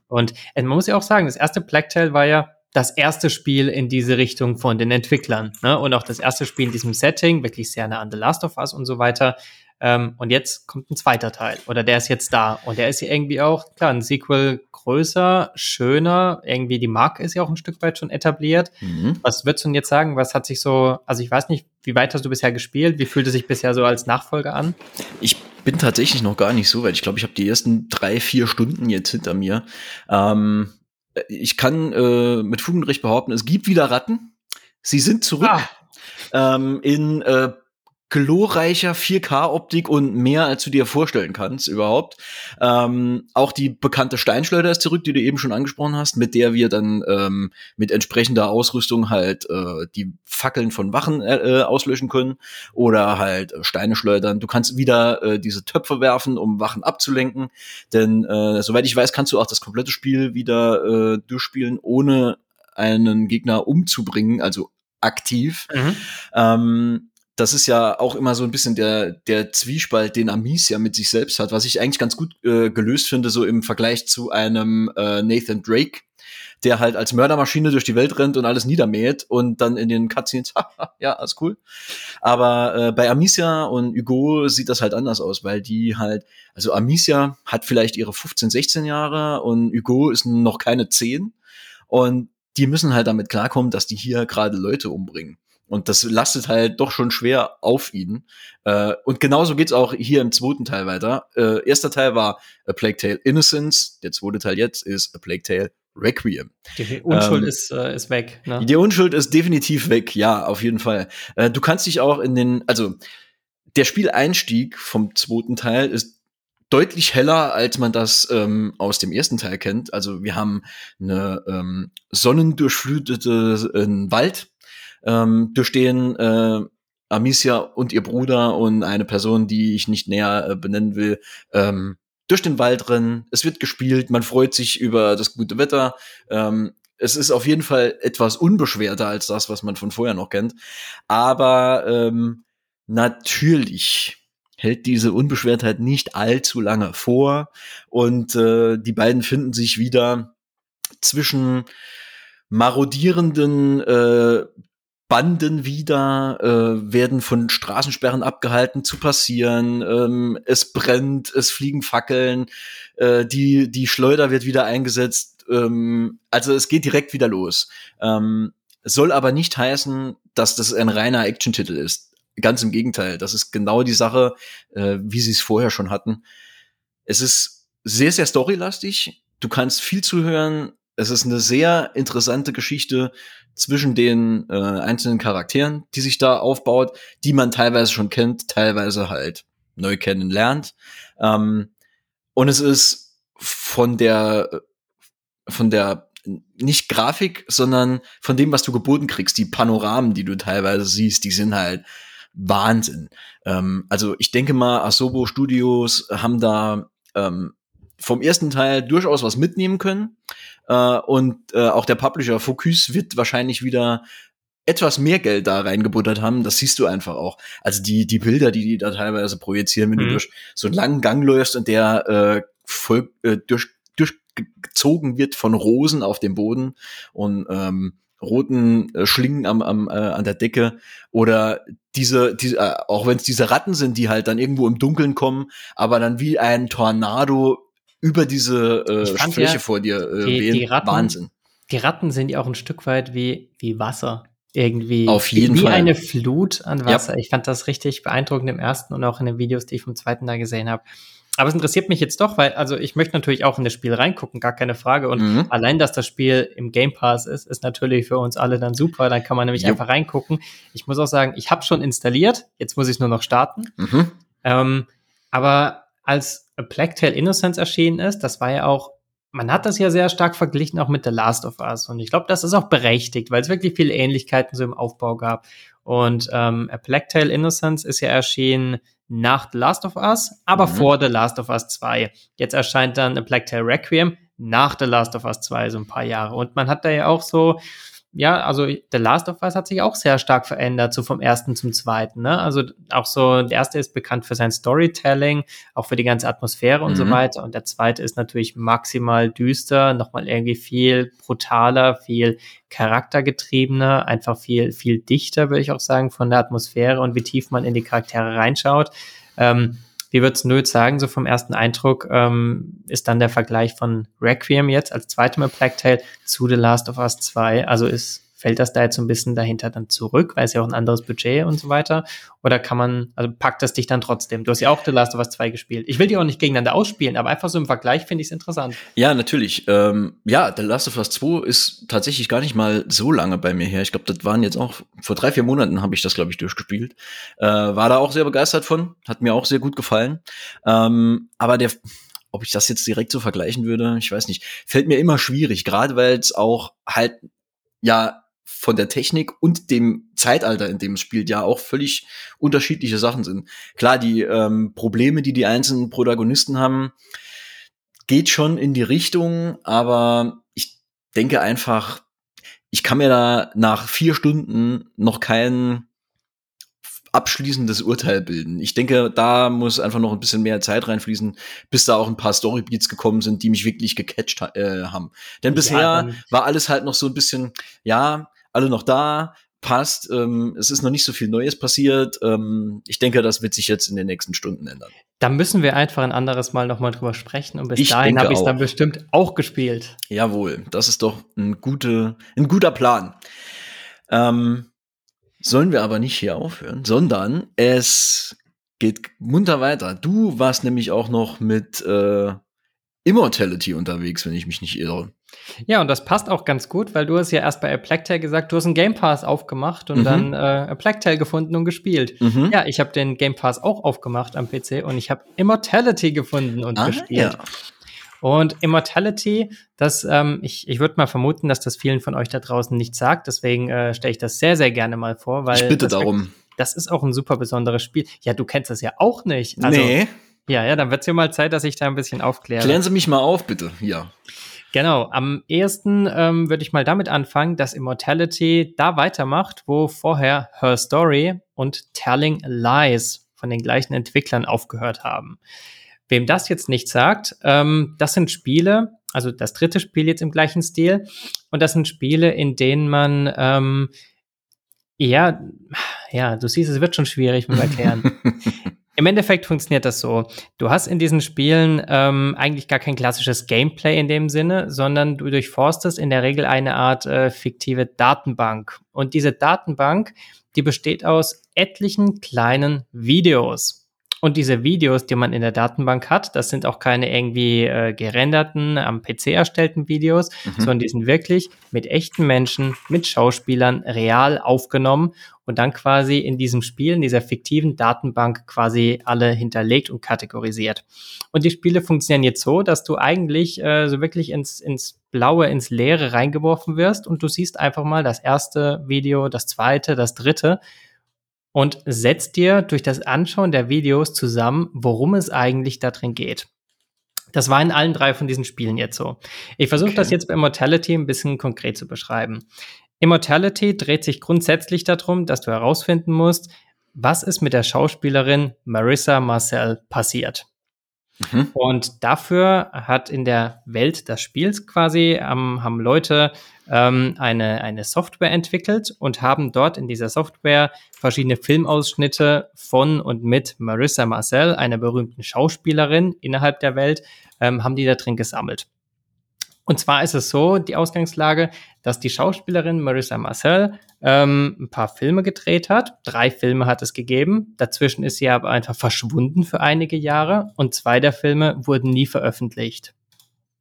Und äh, man muss ja auch sagen, das erste Blacktail war ja das erste Spiel in diese Richtung von den Entwicklern. Ne? Und auch das erste Spiel in diesem Setting, wirklich sehr nah an The Last of Us und so weiter. Ähm, und jetzt kommt ein zweiter Teil. Oder der ist jetzt da. Und der ist ja irgendwie auch, klar, ein Sequel größer, schöner. Irgendwie die Marke ist ja auch ein Stück weit schon etabliert. Mhm. Was würdest du denn jetzt sagen? Was hat sich so, also ich weiß nicht, wie weit hast du bisher gespielt? Wie fühlt es sich bisher so als Nachfolger an? Ich bin tatsächlich noch gar nicht so weit. Ich glaube, ich habe die ersten drei, vier Stunden jetzt hinter mir. Ähm, ich kann äh, mit Fug und Recht behaupten, es gibt wieder Ratten. Sie sind zurück. Ah. Ähm, in äh, glorreicher 4K-Optik und mehr, als du dir vorstellen kannst überhaupt. Ähm, auch die bekannte Steinschleuder ist zurück, die du eben schon angesprochen hast, mit der wir dann ähm, mit entsprechender Ausrüstung halt äh, die Fackeln von Wachen äh, äh auslöschen können oder halt äh, Steine schleudern. Du kannst wieder äh, diese Töpfe werfen, um Wachen abzulenken, denn äh, soweit ich weiß, kannst du auch das komplette Spiel wieder äh, durchspielen, ohne einen Gegner umzubringen, also aktiv. Mhm. Ähm, das ist ja auch immer so ein bisschen der, der Zwiespalt, den Amicia mit sich selbst hat, was ich eigentlich ganz gut äh, gelöst finde, so im Vergleich zu einem äh, Nathan Drake, der halt als Mördermaschine durch die Welt rennt und alles niedermäht und dann in den Cutscenes, ja, alles cool. Aber äh, bei Amicia und Hugo sieht das halt anders aus, weil die halt, also Amicia hat vielleicht ihre 15, 16 Jahre und Hugo ist noch keine 10 und die müssen halt damit klarkommen, dass die hier gerade Leute umbringen. Und das lastet halt doch schon schwer auf ihn. Äh, und genauso geht's auch hier im zweiten Teil weiter. Äh, erster Teil war A Plague Tale Innocence. Der zweite Teil jetzt ist A Plague Tale Requiem. Die Unschuld ähm, ist, äh, ist weg. Ne? Die Unschuld ist definitiv weg, ja, auf jeden Fall. Äh, du kannst dich auch in den, also der Spieleinstieg vom zweiten Teil ist deutlich heller, als man das ähm, aus dem ersten Teil kennt. Also wir haben eine ähm, sonnendurchflutete äh, Wald, ähm, durchstehen äh, Amicia und ihr Bruder und eine Person, die ich nicht näher äh, benennen will, ähm, durch den Wald rennen. Es wird gespielt, man freut sich über das gute Wetter. Ähm, es ist auf jeden Fall etwas unbeschwerter als das, was man von vorher noch kennt. Aber ähm, natürlich hält diese Unbeschwertheit nicht allzu lange vor und äh, die beiden finden sich wieder zwischen marodierenden äh, Banden wieder, äh, werden von Straßensperren abgehalten zu passieren, ähm, es brennt, es fliegen Fackeln, äh, die, die Schleuder wird wieder eingesetzt, ähm, also es geht direkt wieder los. Ähm, soll aber nicht heißen, dass das ein reiner Action-Titel ist. Ganz im Gegenteil, das ist genau die Sache, äh, wie sie es vorher schon hatten. Es ist sehr, sehr storylastig. Du kannst viel zuhören. Es ist eine sehr interessante Geschichte zwischen den äh, einzelnen Charakteren, die sich da aufbaut, die man teilweise schon kennt, teilweise halt neu kennenlernt. Ähm, und es ist von der von der nicht Grafik, sondern von dem, was du geboten kriegst, die Panoramen, die du teilweise siehst, die sind halt Wahnsinn. Ähm, also ich denke mal, Asobo Studios haben da ähm, vom ersten Teil durchaus was mitnehmen können. Äh, und äh, auch der Publisher Focus wird wahrscheinlich wieder etwas mehr Geld da reingebuttert haben, das siehst du einfach auch. Also die, die Bilder, die die da teilweise projizieren, wenn mhm. du durch so einen langen Gang läufst und der äh, voll, äh, durch, durchgezogen wird von Rosen auf dem Boden und ähm, roten äh, Schlingen am, am, äh, an der Decke oder diese, diese äh, auch wenn es diese Ratten sind, die halt dann irgendwo im Dunkeln kommen, aber dann wie ein Tornado über diese äh, Fläche ja, vor dir äh, die, wehen. Die Ratten, Wahnsinn. Die Ratten sind ja auch ein Stück weit wie, wie Wasser. Irgendwie. Auf jeden wie Fall. Wie eine Flut an Wasser. Ja. Ich fand das richtig beeindruckend im ersten und auch in den Videos, die ich vom zweiten da gesehen habe. Aber es interessiert mich jetzt doch, weil, also ich möchte natürlich auch in das Spiel reingucken, gar keine Frage. Und mhm. allein, dass das Spiel im Game Pass ist, ist natürlich für uns alle dann super. Dann kann man nämlich jo. einfach reingucken. Ich muss auch sagen, ich habe schon installiert, jetzt muss ich es nur noch starten. Mhm. Ähm, aber als A Plague Tale Innocence erschienen ist, das war ja auch, man hat das ja sehr stark verglichen auch mit The Last of Us. Und ich glaube, das ist auch berechtigt, weil es wirklich viele Ähnlichkeiten so im Aufbau gab. Und ähm, A Plague Tale Innocence ist ja erschienen nach The Last of Us, aber mhm. vor The Last of Us 2. Jetzt erscheint dann A Plague Tale Requiem nach The Last of Us 2, so ein paar Jahre. Und man hat da ja auch so ja, also The Last of Us hat sich auch sehr stark verändert, so vom ersten zum zweiten. Ne? Also auch so, der erste ist bekannt für sein Storytelling, auch für die ganze Atmosphäre und mhm. so weiter. Und der zweite ist natürlich maximal düster, nochmal irgendwie viel brutaler, viel charaktergetriebener, einfach viel, viel dichter, würde ich auch sagen, von der Atmosphäre und wie tief man in die Charaktere reinschaut. Ähm, wie würdest du sagen, so vom ersten Eindruck, ähm, ist dann der Vergleich von Requiem jetzt als zweitem Plague Tale zu The Last of Us 2? Also ist fällt das da jetzt so ein bisschen dahinter dann zurück, weil es ja auch ein anderes Budget und so weiter? Oder kann man, also packt das dich dann trotzdem? Du hast ja auch The Last of Us 2 gespielt. Ich will die auch nicht gegeneinander ausspielen, aber einfach so im Vergleich finde ich es interessant. Ja, natürlich. Ähm, ja, The Last of Us 2 ist tatsächlich gar nicht mal so lange bei mir her. Ich glaube, das waren jetzt auch, vor drei, vier Monaten habe ich das, glaube ich, durchgespielt. Äh, war da auch sehr begeistert von, hat mir auch sehr gut gefallen. Ähm, aber der, ob ich das jetzt direkt so vergleichen würde, ich weiß nicht. Fällt mir immer schwierig, gerade weil es auch halt ja von der Technik und dem Zeitalter, in dem es spielt, ja auch völlig unterschiedliche Sachen sind. Klar, die ähm, Probleme, die die einzelnen Protagonisten haben, geht schon in die Richtung, aber ich denke einfach, ich kann mir da nach vier Stunden noch kein abschließendes Urteil bilden. Ich denke, da muss einfach noch ein bisschen mehr Zeit reinfließen, bis da auch ein paar Storybeats gekommen sind, die mich wirklich gecatcht äh, haben. Denn bisher ja, war alles halt noch so ein bisschen, ja, alle noch da, passt. Ähm, es ist noch nicht so viel Neues passiert. Ähm, ich denke, das wird sich jetzt in den nächsten Stunden ändern. Da müssen wir einfach ein anderes Mal nochmal drüber sprechen. Und bis ich dahin habe ich es dann bestimmt auch gespielt. Jawohl, das ist doch ein, gute, ein guter Plan. Ähm, sollen wir aber nicht hier aufhören, sondern es geht munter weiter. Du warst nämlich auch noch mit äh, Immortality unterwegs, wenn ich mich nicht irre. Ja, und das passt auch ganz gut, weil du hast ja erst bei Tale gesagt, du hast einen Game Pass aufgemacht und mhm. dann äh, Tale gefunden und gespielt. Mhm. Ja, ich habe den Game Pass auch aufgemacht am PC und ich habe Immortality gefunden und ah, gespielt. Ja. Und Immortality, das, ähm, ich, ich würde mal vermuten, dass das vielen von euch da draußen nicht sagt. Deswegen äh, stelle ich das sehr, sehr gerne mal vor, weil. Ich bitte das, darum. Das ist auch ein super besonderes Spiel. Ja, du kennst das ja auch nicht. Also, nee. Ja, ja, dann wird es ja mal Zeit, dass ich da ein bisschen aufkläre. Klären Sie mich mal auf, bitte. Ja. Genau, am ehesten ähm, würde ich mal damit anfangen, dass Immortality da weitermacht, wo vorher Her Story und Telling Lies von den gleichen Entwicklern aufgehört haben. Wem das jetzt nicht sagt, ähm, das sind Spiele, also das dritte Spiel jetzt im gleichen Stil, und das sind Spiele, in denen man ähm, Ja, ja, du siehst, es wird schon schwierig mit erklären. Im Endeffekt funktioniert das so. Du hast in diesen Spielen ähm, eigentlich gar kein klassisches Gameplay in dem Sinne, sondern du durchforstest in der Regel eine Art äh, fiktive Datenbank. Und diese Datenbank, die besteht aus etlichen kleinen Videos. Und diese Videos, die man in der Datenbank hat, das sind auch keine irgendwie äh, gerenderten, am PC erstellten Videos, mhm. sondern die sind wirklich mit echten Menschen, mit Schauspielern real aufgenommen und dann quasi in diesem Spiel, in dieser fiktiven Datenbank quasi alle hinterlegt und kategorisiert. Und die Spiele funktionieren jetzt so, dass du eigentlich äh, so wirklich ins, ins Blaue, ins Leere reingeworfen wirst und du siehst einfach mal das erste Video, das zweite, das dritte und setzt dir durch das Anschauen der Videos zusammen, worum es eigentlich da drin geht. Das war in allen drei von diesen Spielen jetzt so. Ich versuche okay. das jetzt bei Immortality ein bisschen konkret zu beschreiben. Immortality dreht sich grundsätzlich darum, dass du herausfinden musst, was ist mit der Schauspielerin Marissa Marcel passiert. Mhm. Und dafür hat in der Welt des Spiels quasi ähm, haben Leute ähm, eine, eine Software entwickelt und haben dort in dieser Software verschiedene Filmausschnitte von und mit Marissa Marcel, einer berühmten Schauspielerin innerhalb der Welt, ähm, haben die da drin gesammelt. Und zwar ist es so, die Ausgangslage, dass die Schauspielerin Marissa Marcel ähm, ein paar Filme gedreht hat. Drei Filme hat es gegeben. Dazwischen ist sie aber einfach verschwunden für einige Jahre und zwei der Filme wurden nie veröffentlicht.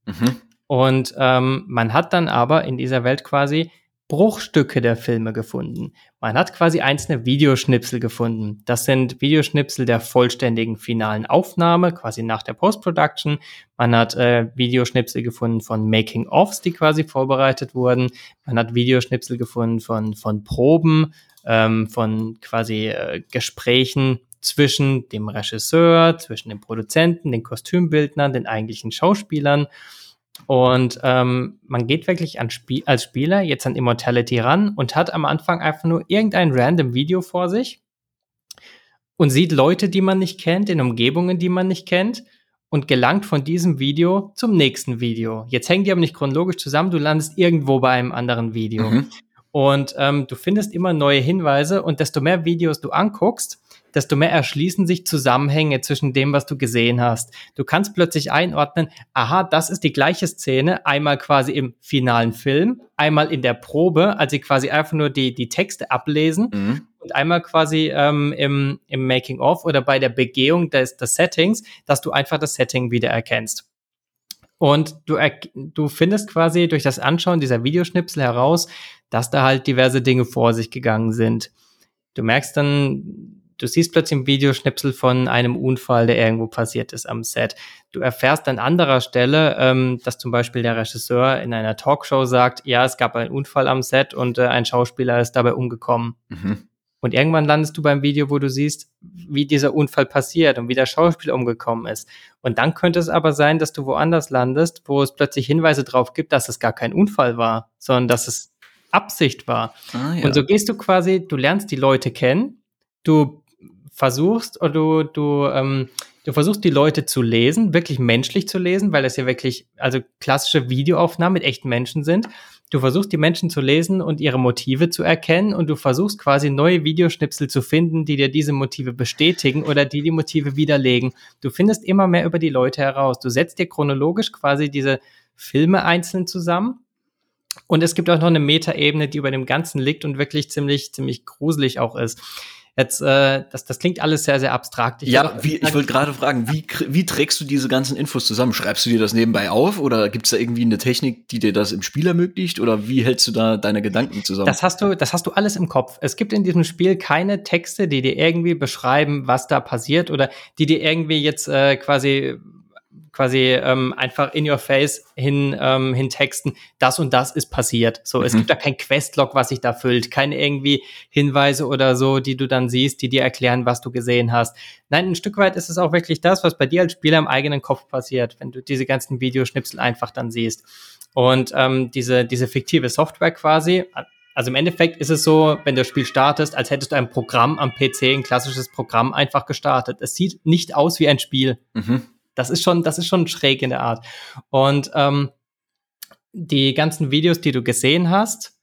Mhm. Und ähm, man hat dann aber in dieser Welt quasi Bruchstücke der Filme gefunden. Man hat quasi einzelne Videoschnipsel gefunden. Das sind Videoschnipsel der vollständigen finalen Aufnahme, quasi nach der Post-Production. Man hat äh, Videoschnipsel gefunden von Making-ofs, die quasi vorbereitet wurden. Man hat Videoschnipsel gefunden von, von Proben, ähm, von quasi äh, Gesprächen zwischen dem Regisseur, zwischen dem Produzenten, den Kostümbildnern, den eigentlichen Schauspielern. Und ähm, man geht wirklich an Spie als Spieler jetzt an Immortality ran und hat am Anfang einfach nur irgendein random Video vor sich und sieht Leute, die man nicht kennt, in Umgebungen, die man nicht kennt und gelangt von diesem Video zum nächsten Video. Jetzt hängen die aber nicht chronologisch zusammen, du landest irgendwo bei einem anderen Video. Mhm. Und ähm, du findest immer neue Hinweise und desto mehr Videos du anguckst, desto mehr erschließen sich Zusammenhänge zwischen dem, was du gesehen hast. Du kannst plötzlich einordnen, aha, das ist die gleiche Szene, einmal quasi im finalen Film, einmal in der Probe, als sie quasi einfach nur die, die Texte ablesen mhm. und einmal quasi ähm, im, im Making-of oder bei der Begehung des, des Settings, dass du einfach das Setting wieder erkennst. Und du, du findest quasi durch das Anschauen dieser Videoschnipsel heraus, dass da halt diverse Dinge vor sich gegangen sind. Du merkst dann, du siehst plötzlich ein Videoschnipsel von einem Unfall, der irgendwo passiert ist am Set. Du erfährst an anderer Stelle, ähm, dass zum Beispiel der Regisseur in einer Talkshow sagt, ja, es gab einen Unfall am Set und äh, ein Schauspieler ist dabei umgekommen. Mhm. Und irgendwann landest du beim Video, wo du siehst, wie dieser Unfall passiert und wie der Schauspieler umgekommen ist. Und dann könnte es aber sein, dass du woanders landest, wo es plötzlich Hinweise darauf gibt, dass es gar kein Unfall war, sondern dass es Absicht war. Ah, ja. Und so gehst du quasi, du lernst die Leute kennen, du versuchst oder du, du, ähm, du versuchst die Leute zu lesen, wirklich menschlich zu lesen, weil das ja wirklich, also klassische Videoaufnahmen mit echten Menschen sind. Du versuchst die Menschen zu lesen und ihre Motive zu erkennen und du versuchst quasi neue Videoschnipsel zu finden, die dir diese Motive bestätigen oder die die Motive widerlegen. Du findest immer mehr über die Leute heraus. Du setzt dir chronologisch quasi diese Filme einzeln zusammen und es gibt auch noch eine Metaebene, die über dem Ganzen liegt und wirklich ziemlich, ziemlich gruselig auch ist. Jetzt, äh, das, das klingt alles sehr, sehr abstrakt. Ich ja, wie, ich wollte gerade fragen, wie, wie trägst du diese ganzen Infos zusammen? Schreibst du dir das nebenbei auf oder gibt es da irgendwie eine Technik, die dir das im Spiel ermöglicht? Oder wie hältst du da deine Gedanken zusammen? Das hast du, das hast du alles im Kopf. Es gibt in diesem Spiel keine Texte, die dir irgendwie beschreiben, was da passiert oder die dir irgendwie jetzt äh, quasi quasi ähm, einfach in your face hin, ähm, hin texten, das und das ist passiert. So, mhm. es gibt da kein Questlog, was sich da füllt, keine irgendwie Hinweise oder so, die du dann siehst, die dir erklären, was du gesehen hast. Nein, ein Stück weit ist es auch wirklich das, was bei dir als Spieler im eigenen Kopf passiert, wenn du diese ganzen Videoschnipsel einfach dann siehst. Und ähm, diese, diese fiktive Software quasi, also im Endeffekt ist es so, wenn du das Spiel startest, als hättest du ein Programm am PC, ein klassisches Programm einfach gestartet. Es sieht nicht aus wie ein Spiel. Mhm. Das ist schon, das ist schon schräg in der Art. Und ähm, die ganzen Videos, die du gesehen hast,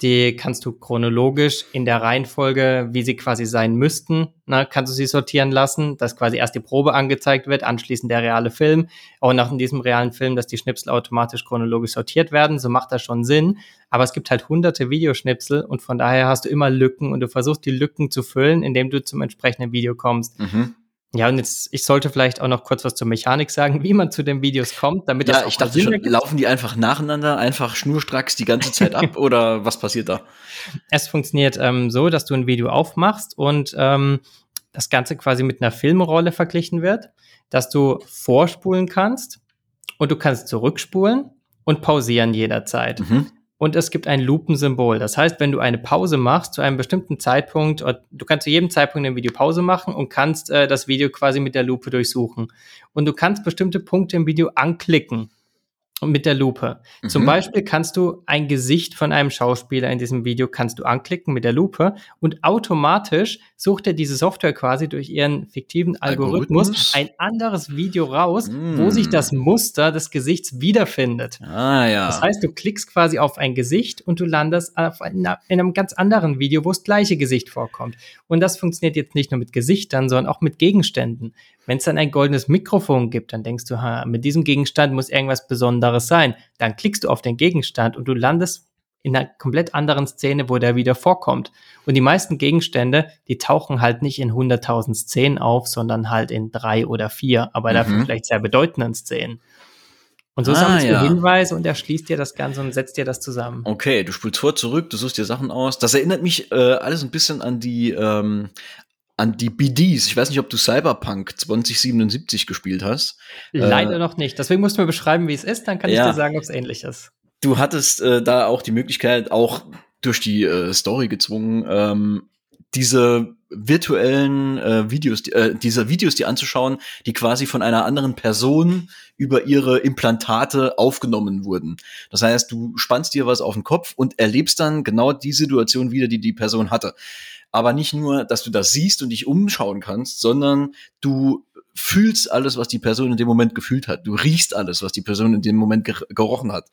die kannst du chronologisch in der Reihenfolge, wie sie quasi sein müssten, ne, kannst du sie sortieren lassen, dass quasi erst die Probe angezeigt wird, anschließend der reale Film, auch nach diesem realen Film, dass die Schnipsel automatisch chronologisch sortiert werden, so macht das schon Sinn. Aber es gibt halt hunderte Videoschnipsel und von daher hast du immer Lücken und du versuchst die Lücken zu füllen, indem du zum entsprechenden Video kommst. Mhm. Ja, und jetzt, ich sollte vielleicht auch noch kurz was zur Mechanik sagen, wie man zu den Videos kommt, damit ja, das auch ich dachte schon, laufen die einfach nacheinander, einfach schnurstracks die ganze Zeit ab oder was passiert da? Es funktioniert ähm, so, dass du ein Video aufmachst und ähm, das Ganze quasi mit einer Filmrolle verglichen wird, dass du vorspulen kannst und du kannst zurückspulen und pausieren jederzeit. Mhm und es gibt ein Lupensymbol. Das heißt, wenn du eine Pause machst zu einem bestimmten Zeitpunkt, du kannst zu jedem Zeitpunkt ein Video Pause machen und kannst äh, das Video quasi mit der Lupe durchsuchen. Und du kannst bestimmte Punkte im Video anklicken mit der Lupe. Mhm. Zum Beispiel kannst du ein Gesicht von einem Schauspieler in diesem Video kannst du anklicken mit der Lupe und automatisch sucht er diese Software quasi durch ihren fiktiven Algorithmus, Algorithmus? ein anderes Video raus, mm. wo sich das Muster des Gesichts wiederfindet. Ah ja. Das heißt, du klickst quasi auf ein Gesicht und du landest auf einer, in einem ganz anderen Video, wo das gleiche Gesicht vorkommt. Und das funktioniert jetzt nicht nur mit Gesichtern, sondern auch mit Gegenständen. Wenn es dann ein goldenes Mikrofon gibt, dann denkst du, ha, mit diesem Gegenstand muss irgendwas Besonderes sein. Dann klickst du auf den Gegenstand und du landest in einer komplett anderen Szene, wo der wieder vorkommt. Und die meisten Gegenstände, die tauchen halt nicht in 100.000 Szenen auf, sondern halt in drei oder vier, aber mhm. dafür vielleicht sehr bedeutenden Szenen. Und so ah, sammelst ja. du Hinweise und erschließt dir das Ganze und setzt dir das zusammen. Okay, du spulst vor, zurück, du suchst dir Sachen aus. Das erinnert mich äh, alles ein bisschen an die ähm, an die BDs. Ich weiß nicht, ob du Cyberpunk 2077 gespielt hast. Leider äh, noch nicht. Deswegen musst du mir beschreiben, wie es ist, dann kann ja. ich dir sagen, ob es ähnlich ist. Du hattest äh, da auch die Möglichkeit, auch durch die äh, Story gezwungen, ähm, diese virtuellen äh, Videos, äh, diese Videos, die anzuschauen, die quasi von einer anderen Person über ihre Implantate aufgenommen wurden. Das heißt, du spannst dir was auf den Kopf und erlebst dann genau die Situation wieder, die die Person hatte aber nicht nur, dass du das siehst und dich umschauen kannst, sondern du fühlst alles, was die Person in dem Moment gefühlt hat. Du riechst alles, was die Person in dem Moment ger gerochen hat.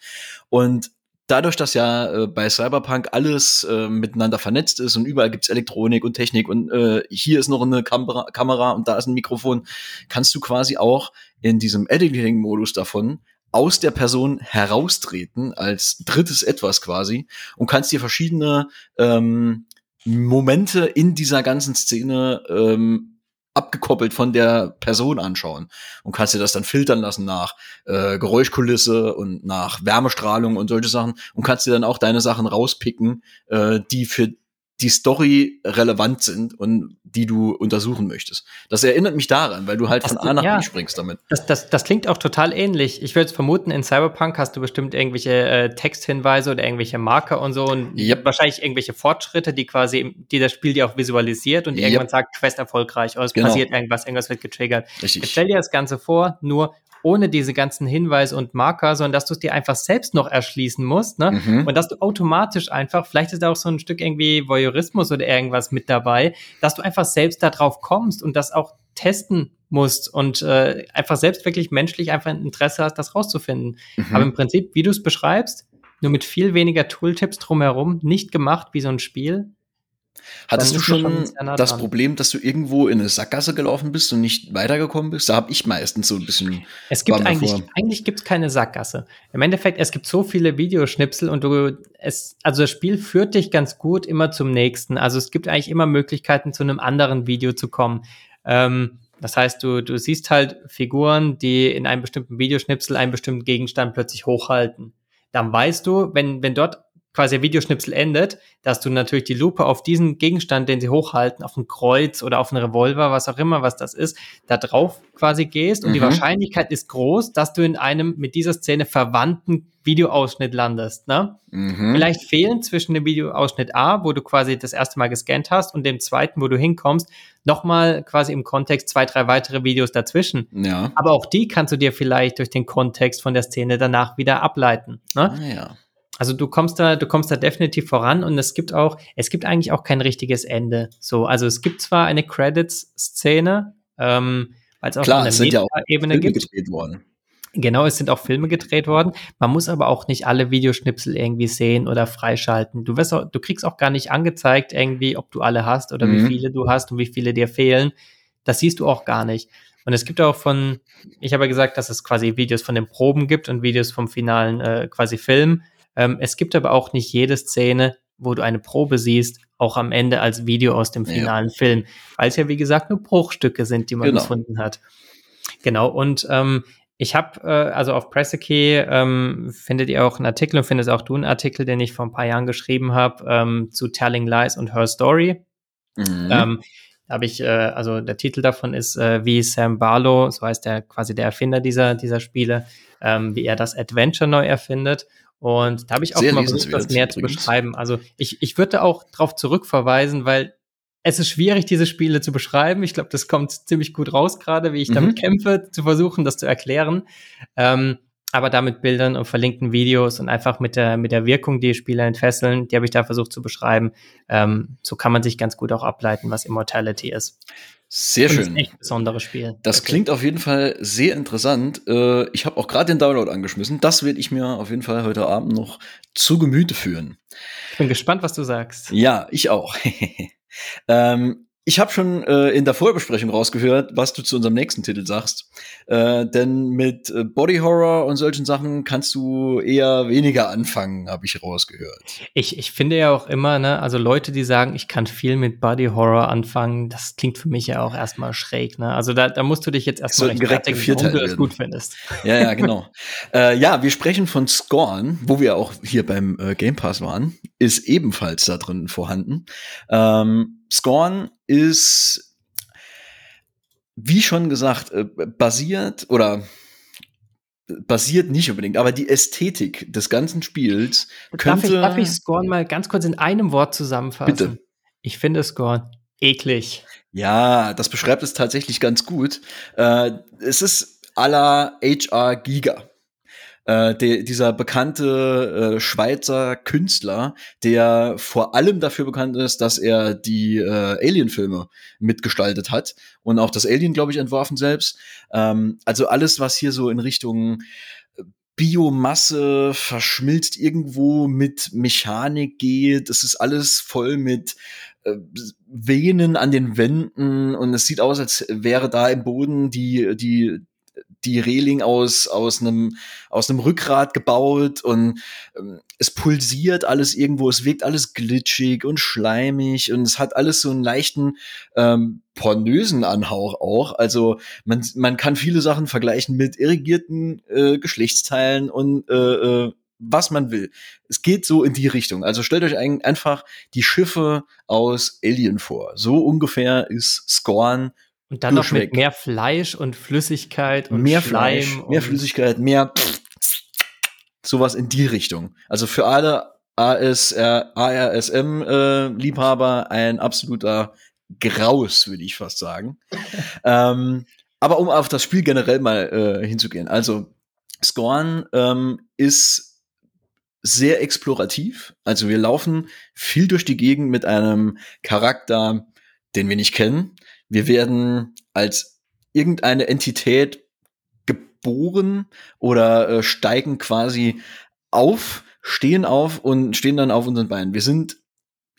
Und dadurch, dass ja äh, bei Cyberpunk alles äh, miteinander vernetzt ist und überall gibt's Elektronik und Technik und äh, hier ist noch eine Kamera, Kamera und da ist ein Mikrofon, kannst du quasi auch in diesem Editing-Modus davon aus der Person heraustreten als drittes Etwas quasi und kannst dir verschiedene ähm, Momente in dieser ganzen Szene ähm, abgekoppelt von der Person anschauen. Und kannst dir das dann filtern lassen nach äh, Geräuschkulisse und nach Wärmestrahlung und solche Sachen. Und kannst dir dann auch deine Sachen rauspicken, äh, die für die Story relevant sind und die du untersuchen möchtest. Das erinnert mich daran, weil du halt das, von A nach ja, B springst damit. Das, das, das klingt auch total ähnlich. Ich würde vermuten, in Cyberpunk hast du bestimmt irgendwelche äh, Texthinweise oder irgendwelche Marker und so und yep. wahrscheinlich irgendwelche Fortschritte, die quasi, die das Spiel dir auch visualisiert und yep. irgendwann sagt, Quest erfolgreich oder es genau. passiert irgendwas, irgendwas wird getriggert. Richtig. Jetzt stell dir das Ganze vor, nur ohne diese ganzen Hinweise und Marker, sondern dass du es dir einfach selbst noch erschließen musst, ne? Mhm. Und dass du automatisch einfach, vielleicht ist da auch so ein Stück irgendwie Voyeurismus oder irgendwas mit dabei, dass du einfach selbst da drauf kommst und das auch testen musst und äh, einfach selbst wirklich menschlich einfach ein Interesse hast, das rauszufinden. Mhm. Aber im Prinzip, wie du es beschreibst, nur mit viel weniger Tooltips drumherum, nicht gemacht wie so ein Spiel, Hattest du schon das Problem, dass du irgendwo in eine Sackgasse gelaufen bist und nicht weitergekommen bist? Da habe ich meistens so ein bisschen. Es gibt eigentlich, eigentlich gibt's keine Sackgasse. Im Endeffekt, es gibt so viele Videoschnipsel und du, es, also das Spiel führt dich ganz gut immer zum nächsten. Also es gibt eigentlich immer Möglichkeiten, zu einem anderen Video zu kommen. Ähm, das heißt, du, du siehst halt Figuren, die in einem bestimmten Videoschnipsel einen bestimmten Gegenstand plötzlich hochhalten. Dann weißt du, wenn, wenn dort quasi der Videoschnipsel endet, dass du natürlich die Lupe auf diesen Gegenstand, den sie hochhalten, auf ein Kreuz oder auf einen Revolver, was auch immer, was das ist, da drauf quasi gehst und mhm. die Wahrscheinlichkeit ist groß, dass du in einem mit dieser Szene verwandten Videoausschnitt landest. Ne? Mhm. Vielleicht fehlen zwischen dem Videoausschnitt A, wo du quasi das erste Mal gescannt hast, und dem zweiten, wo du hinkommst, nochmal quasi im Kontext zwei, drei weitere Videos dazwischen. Ja. Aber auch die kannst du dir vielleicht durch den Kontext von der Szene danach wieder ableiten. Ne? Ah, ja. Also du kommst da, du kommst da definitiv voran und es gibt auch, es gibt eigentlich auch kein richtiges Ende. So, also es gibt zwar eine Credits-Szene, ähm, weil es auch Klar, eine Ebene gibt. Gedreht worden. Genau, es sind auch Filme gedreht worden. Man muss aber auch nicht alle Videoschnipsel irgendwie sehen oder freischalten. Du wirst auch, du kriegst auch gar nicht angezeigt irgendwie, ob du alle hast oder mhm. wie viele du hast und wie viele dir fehlen. Das siehst du auch gar nicht. Und es gibt auch von, ich habe ja gesagt, dass es quasi Videos von den Proben gibt und Videos vom finalen äh, quasi Film. Ähm, es gibt aber auch nicht jede Szene, wo du eine Probe siehst, auch am Ende als Video aus dem finalen ja. Film, weil es ja wie gesagt nur Bruchstücke sind, die man genau. gefunden hat. Genau, und ähm, ich habe, äh, also auf Pressekey ähm, findet ihr auch einen Artikel und findest auch du einen Artikel, den ich vor ein paar Jahren geschrieben habe, ähm, zu Telling Lies und Her Story. Mhm. Ähm, habe ich, äh, also der Titel davon ist, äh, wie Sam Barlow, so heißt der quasi der Erfinder dieser, dieser Spiele, ähm, wie er das Adventure neu erfindet. Und da habe ich auch Sehr mal versucht, das näher zu beschreiben. Also ich, ich würde auch darauf zurückverweisen, weil es ist schwierig, diese Spiele zu beschreiben. Ich glaube, das kommt ziemlich gut raus, gerade wie ich mhm. damit kämpfe, zu versuchen, das zu erklären. Ähm, aber da mit Bildern und verlinkten Videos und einfach mit der, mit der Wirkung, die Spieler entfesseln, die habe ich da versucht zu beschreiben. Ähm, so kann man sich ganz gut auch ableiten, was Immortality ist. Sehr und schön. Das ist echt ein besonderes Spiel. Das okay. klingt auf jeden Fall sehr interessant. Äh, ich habe auch gerade den Download angeschmissen. Das werde ich mir auf jeden Fall heute Abend noch zu Gemüte führen. Ich bin gespannt, was du sagst. Ja, ich auch. ähm, ich habe schon äh, in der Vorbesprechung rausgehört, was du zu unserem nächsten Titel sagst. Äh, denn mit äh, Body Horror und solchen Sachen kannst du eher weniger anfangen, habe ich rausgehört. Ich, ich finde ja auch immer, ne, also Leute, die sagen, ich kann viel mit Body Horror anfangen, das klingt für mich ja auch erstmal schräg. Ne? Also da, da musst du dich jetzt erstmal rechtfertigen, warum du das gut findest. Ja, ja, genau. äh, ja, wir sprechen von Scorn, wo wir auch hier beim äh, Game Pass waren, ist ebenfalls da drin vorhanden. Ähm, Scorn ist, wie schon gesagt, äh, basiert oder basiert nicht unbedingt, aber die Ästhetik des ganzen Spiels könnte. Darf ich, darf ich Scorn mal ganz kurz in einem Wort zusammenfassen? Bitte. Ich finde Scorn eklig. Ja, das beschreibt es tatsächlich ganz gut. Äh, es ist à la HR Giga äh, der, dieser bekannte äh, Schweizer Künstler, der vor allem dafür bekannt ist, dass er die äh, Alien-Filme mitgestaltet hat und auch das Alien, glaube ich, entworfen selbst. Ähm, also alles, was hier so in Richtung äh, Biomasse verschmilzt irgendwo mit Mechanik geht. Es ist alles voll mit äh, Venen an den Wänden und es sieht aus, als wäre da im Boden die, die, die Reling aus aus einem aus einem Rückgrat gebaut und ähm, es pulsiert alles irgendwo, es wirkt alles glitschig und schleimig und es hat alles so einen leichten ähm, pornösen Anhauch auch. Also man man kann viele Sachen vergleichen mit irrigierten äh, Geschlechtsteilen und äh, äh, was man will. Es geht so in die Richtung. Also stellt euch ein, einfach die Schiffe aus Alien vor. So ungefähr ist Scorn und dann noch mit mehr Fleisch und Flüssigkeit und mehr Schleim Fleisch, mehr Flüssigkeit, mehr sowas in die Richtung. Also für alle ASR, ARSM-Liebhaber äh, ein absoluter Graus, würde ich fast sagen. ähm, aber um auf das Spiel generell mal äh, hinzugehen. Also Scorn ähm, ist sehr explorativ. Also wir laufen viel durch die Gegend mit einem Charakter, den wir nicht kennen. Wir werden als irgendeine Entität geboren oder äh, steigen quasi auf, stehen auf und stehen dann auf unseren Beinen. Wir sind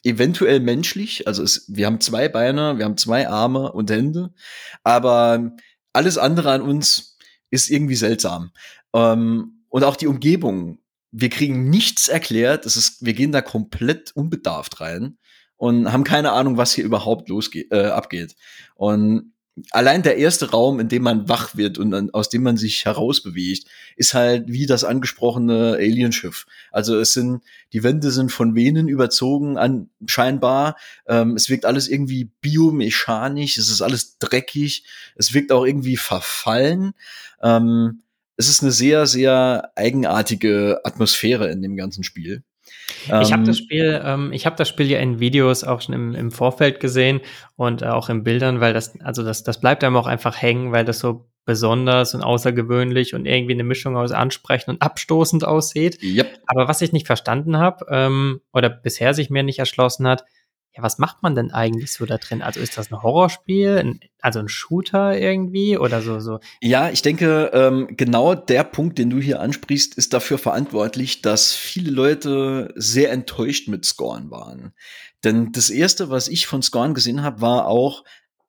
eventuell menschlich, also es, wir haben zwei Beine, wir haben zwei Arme und Hände, aber alles andere an uns ist irgendwie seltsam. Ähm, und auch die Umgebung. Wir kriegen nichts erklärt. Es ist, wir gehen da komplett unbedarft rein und haben keine Ahnung, was hier überhaupt losgeht, äh, abgeht. Und allein der erste Raum, in dem man wach wird und dann, aus dem man sich herausbewegt, ist halt wie das angesprochene Alienschiff. Also es sind, die Wände sind von Venen überzogen, an, scheinbar. Ähm, es wirkt alles irgendwie biomechanisch, es ist alles dreckig, es wirkt auch irgendwie verfallen. Ähm, es ist eine sehr, sehr eigenartige Atmosphäre in dem ganzen Spiel. Ich habe das ähm, Spiel, ähm, ich habe das Spiel ja in Videos auch schon im, im Vorfeld gesehen und äh, auch in Bildern, weil das, also das, das bleibt einem auch einfach hängen, weil das so besonders und außergewöhnlich und irgendwie eine Mischung aus ansprechend und abstoßend aussieht. Yep. Aber was ich nicht verstanden habe ähm, oder bisher sich mir nicht erschlossen hat, ja, was macht man denn eigentlich so da drin? Also ist das ein Horrorspiel, ein, also ein Shooter irgendwie oder so, so? Ja, ich denke, ähm, genau der Punkt, den du hier ansprichst, ist dafür verantwortlich, dass viele Leute sehr enttäuscht mit Scorn waren. Denn das erste, was ich von Scorn gesehen habe, war auch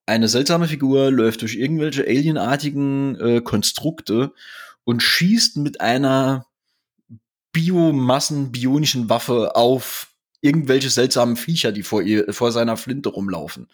eine seltsame Figur läuft durch irgendwelche alienartigen äh, Konstrukte und schießt mit einer Biomassen bionischen Waffe auf irgendwelche seltsamen Viecher, die vor ihr, vor seiner Flinte rumlaufen.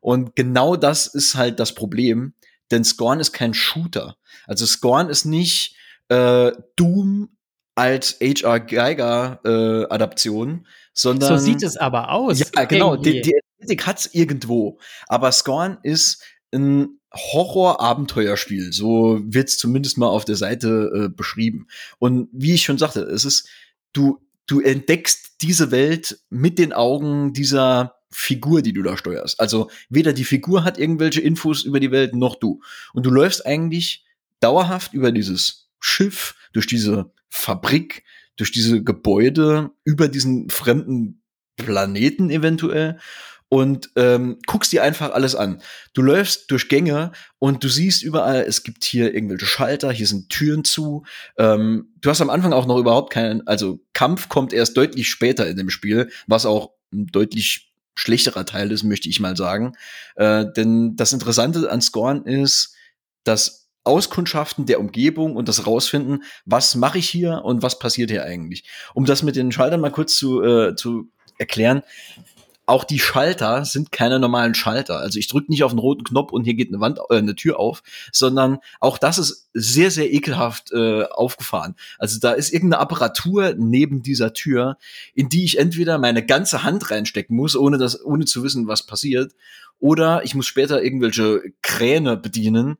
Und genau das ist halt das Problem, denn Scorn ist kein Shooter. Also Scorn ist nicht äh, Doom als HR Geiger äh, Adaption, sondern so sieht es aber aus. Ja, genau. Die, die Ästhetik hat's irgendwo, aber Scorn ist ein Horror-Abenteuerspiel. So wird's zumindest mal auf der Seite äh, beschrieben. Und wie ich schon sagte, es ist du du entdeckst diese Welt mit den Augen dieser Figur, die du da steuerst. Also weder die Figur hat irgendwelche Infos über die Welt noch du. Und du läufst eigentlich dauerhaft über dieses Schiff, durch diese Fabrik, durch diese Gebäude, über diesen fremden Planeten eventuell und ähm, guckst dir einfach alles an. Du läufst durch Gänge und du siehst überall, es gibt hier irgendwelche Schalter, hier sind Türen zu. Ähm, du hast am Anfang auch noch überhaupt keinen, also Kampf kommt erst deutlich später in dem Spiel, was auch ein deutlich schlechterer Teil ist, möchte ich mal sagen. Äh, denn das Interessante an Scorn ist, dass Auskundschaften der Umgebung und das rausfinden, was mache ich hier und was passiert hier eigentlich. Um das mit den Schaltern mal kurz zu, äh, zu erklären auch die Schalter sind keine normalen Schalter. Also ich drücke nicht auf den roten Knopf und hier geht eine Wand, äh, eine Tür auf, sondern auch das ist sehr, sehr ekelhaft äh, aufgefahren. Also da ist irgendeine Apparatur neben dieser Tür, in die ich entweder meine ganze Hand reinstecken muss, ohne das, ohne zu wissen, was passiert, oder ich muss später irgendwelche Kräne bedienen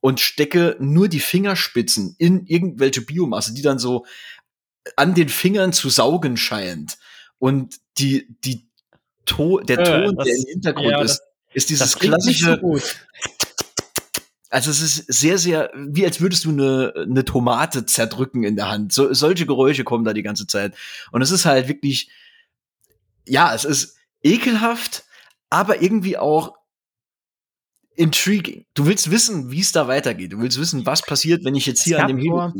und stecke nur die Fingerspitzen in irgendwelche Biomasse, die dann so an den Fingern zu saugen scheint. Und die, die to der äh, Ton, das, der im Hintergrund ja, ist, ist dieses klassische. So also es ist sehr, sehr, wie als würdest du eine, eine Tomate zerdrücken in der Hand. So, solche Geräusche kommen da die ganze Zeit. Und es ist halt wirklich, ja, es ist ekelhaft, aber irgendwie auch intriguing. Du willst wissen, wie es da weitergeht. Du willst wissen, was passiert, wenn ich jetzt hier an dem Hebel.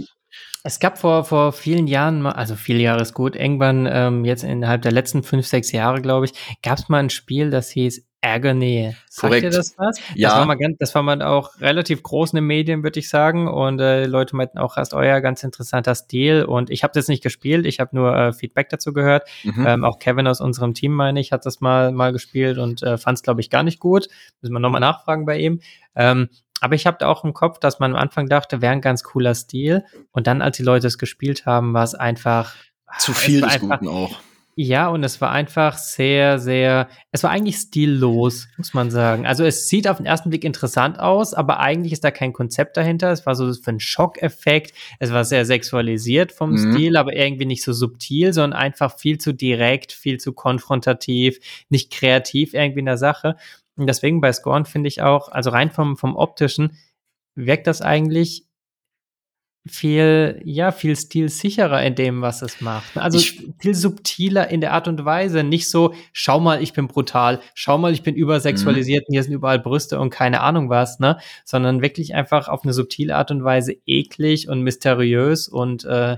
Es gab vor, vor vielen Jahren, also viele Jahre ist gut, irgendwann ähm, jetzt innerhalb der letzten fünf, sechs Jahre, glaube ich, gab es mal ein Spiel, das hieß Ärgernähe. Sagt Korrekt. ihr das was? Ja. Das war mal, ganz, das war mal auch relativ groß in den Medien, würde ich sagen. Und äh, Leute meinten auch, hast euer ganz interessanter Stil. Und ich habe das nicht gespielt, ich habe nur äh, Feedback dazu gehört. Mhm. Ähm, auch Kevin aus unserem Team, meine ich, hat das mal, mal gespielt und äh, fand es, glaube ich, gar nicht gut. Müssen wir nochmal nachfragen bei ihm. Ähm, aber ich habe da auch im Kopf, dass man am Anfang dachte, wäre ein ganz cooler Stil. Und dann, als die Leute es gespielt haben, war es einfach. Zu viel des einfach, Guten auch. Ja, und es war einfach sehr, sehr, es war eigentlich stillos, muss man sagen. Also es sieht auf den ersten Blick interessant aus, aber eigentlich ist da kein Konzept dahinter. Es war so für einen Schockeffekt. Es war sehr sexualisiert vom mhm. Stil, aber irgendwie nicht so subtil, sondern einfach viel zu direkt, viel zu konfrontativ, nicht kreativ irgendwie in der Sache. Und deswegen bei Scorn finde ich auch, also rein vom, vom optischen, wirkt das eigentlich viel, ja, viel stilsicherer in dem, was es macht. Also ich, viel subtiler in der Art und Weise. Nicht so, schau mal, ich bin brutal, schau mal, ich bin übersexualisiert und hier sind überall Brüste und keine Ahnung was, ne? Sondern wirklich einfach auf eine subtile Art und Weise eklig und mysteriös und äh,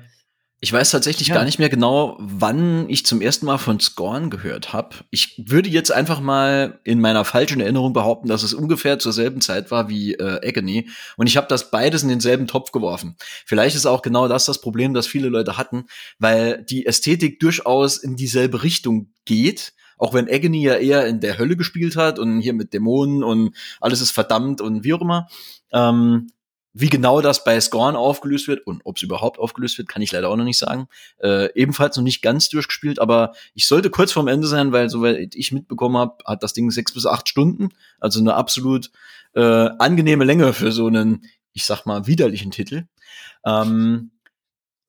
ich weiß tatsächlich ja. gar nicht mehr genau, wann ich zum ersten Mal von Scorn gehört habe. Ich würde jetzt einfach mal in meiner falschen Erinnerung behaupten, dass es ungefähr zur selben Zeit war wie äh, Agony. Und ich habe das beides in denselben Topf geworfen. Vielleicht ist auch genau das das Problem, das viele Leute hatten, weil die Ästhetik durchaus in dieselbe Richtung geht. Auch wenn Agony ja eher in der Hölle gespielt hat und hier mit Dämonen und alles ist verdammt und wie auch immer. Ähm, wie genau das bei Scorn aufgelöst wird und ob es überhaupt aufgelöst wird, kann ich leider auch noch nicht sagen. Äh, ebenfalls noch nicht ganz durchgespielt, aber ich sollte kurz vorm Ende sein, weil soweit ich mitbekommen habe, hat das Ding sechs bis acht Stunden, also eine absolut äh, angenehme Länge für so einen, ich sag mal, widerlichen Titel. Ähm,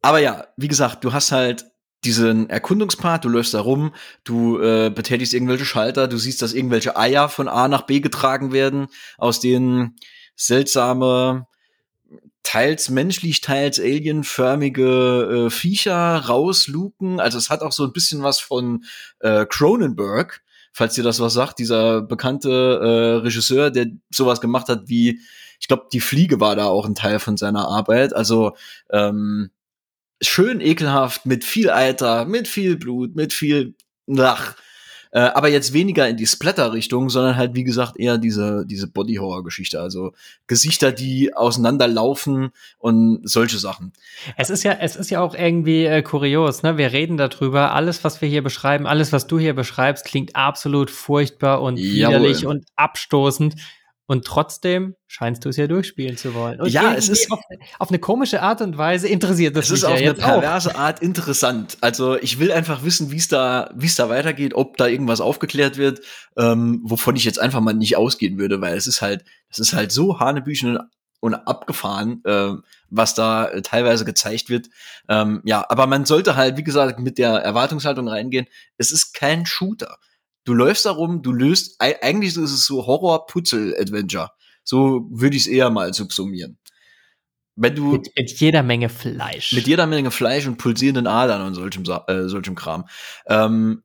aber ja, wie gesagt, du hast halt diesen Erkundungspart, du läufst da rum, du äh, betätigst irgendwelche Schalter, du siehst, dass irgendwelche Eier von A nach B getragen werden, aus denen seltsame teils menschlich, teils alienförmige äh, Viecher rausluken. Also es hat auch so ein bisschen was von äh, Cronenberg, falls dir das was sagt, dieser bekannte äh, Regisseur, der sowas gemacht hat wie, ich glaube, die Fliege war da auch ein Teil von seiner Arbeit. Also ähm, schön ekelhaft, mit viel Eiter, mit viel Blut, mit viel Lach. Äh, aber jetzt weniger in die Splatter-Richtung, sondern halt, wie gesagt, eher diese, diese Body-Horror-Geschichte. Also Gesichter, die auseinanderlaufen und solche Sachen. Es ist ja, es ist ja auch irgendwie äh, kurios, ne? Wir reden darüber. Alles, was wir hier beschreiben, alles, was du hier beschreibst, klingt absolut furchtbar und widerlich und abstoßend. Und trotzdem scheinst du es ja durchspielen zu wollen. Und ja, es ist auf, auf, eine komische Art und Weise interessiert das Es ist auf ja eine perverse auch. Art interessant. Also ich will einfach wissen, wie es da, wie es da weitergeht, ob da irgendwas aufgeklärt wird, ähm, wovon ich jetzt einfach mal nicht ausgehen würde, weil es ist halt, es ist halt so hanebüchen und abgefahren, äh, was da äh, teilweise gezeigt wird. Ähm, ja, aber man sollte halt, wie gesagt, mit der Erwartungshaltung reingehen. Es ist kein Shooter du läufst darum, du löst, eigentlich ist es so Horror-Putzel-Adventure. So würde ich es eher mal subsumieren. Wenn du mit, mit, jeder Menge Fleisch. Mit jeder Menge Fleisch und pulsierenden Adern und solchem, äh, solchem Kram. Ähm,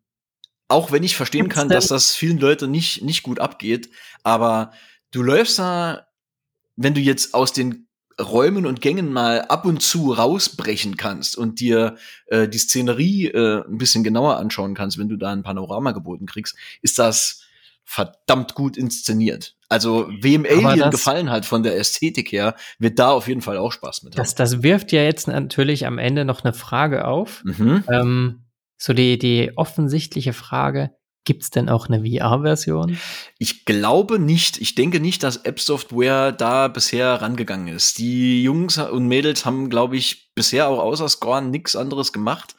auch wenn ich verstehen kann, dass das vielen Leuten nicht, nicht gut abgeht, aber du läufst da, wenn du jetzt aus den Räumen und Gängen mal ab und zu rausbrechen kannst und dir äh, die Szenerie äh, ein bisschen genauer anschauen kannst, wenn du da ein Panorama geboten kriegst, ist das verdammt gut inszeniert. Also wem Alien das, gefallen hat von der Ästhetik her, wird da auf jeden Fall auch Spaß mit. Das, das wirft ja jetzt natürlich am Ende noch eine Frage auf. Mhm. Ähm, so die, die offensichtliche Frage, Gibt es denn auch eine VR-Version? Ich glaube nicht. Ich denke nicht, dass App Software da bisher rangegangen ist. Die Jungs und Mädels haben, glaube ich, bisher auch außer Scorn nichts anderes gemacht.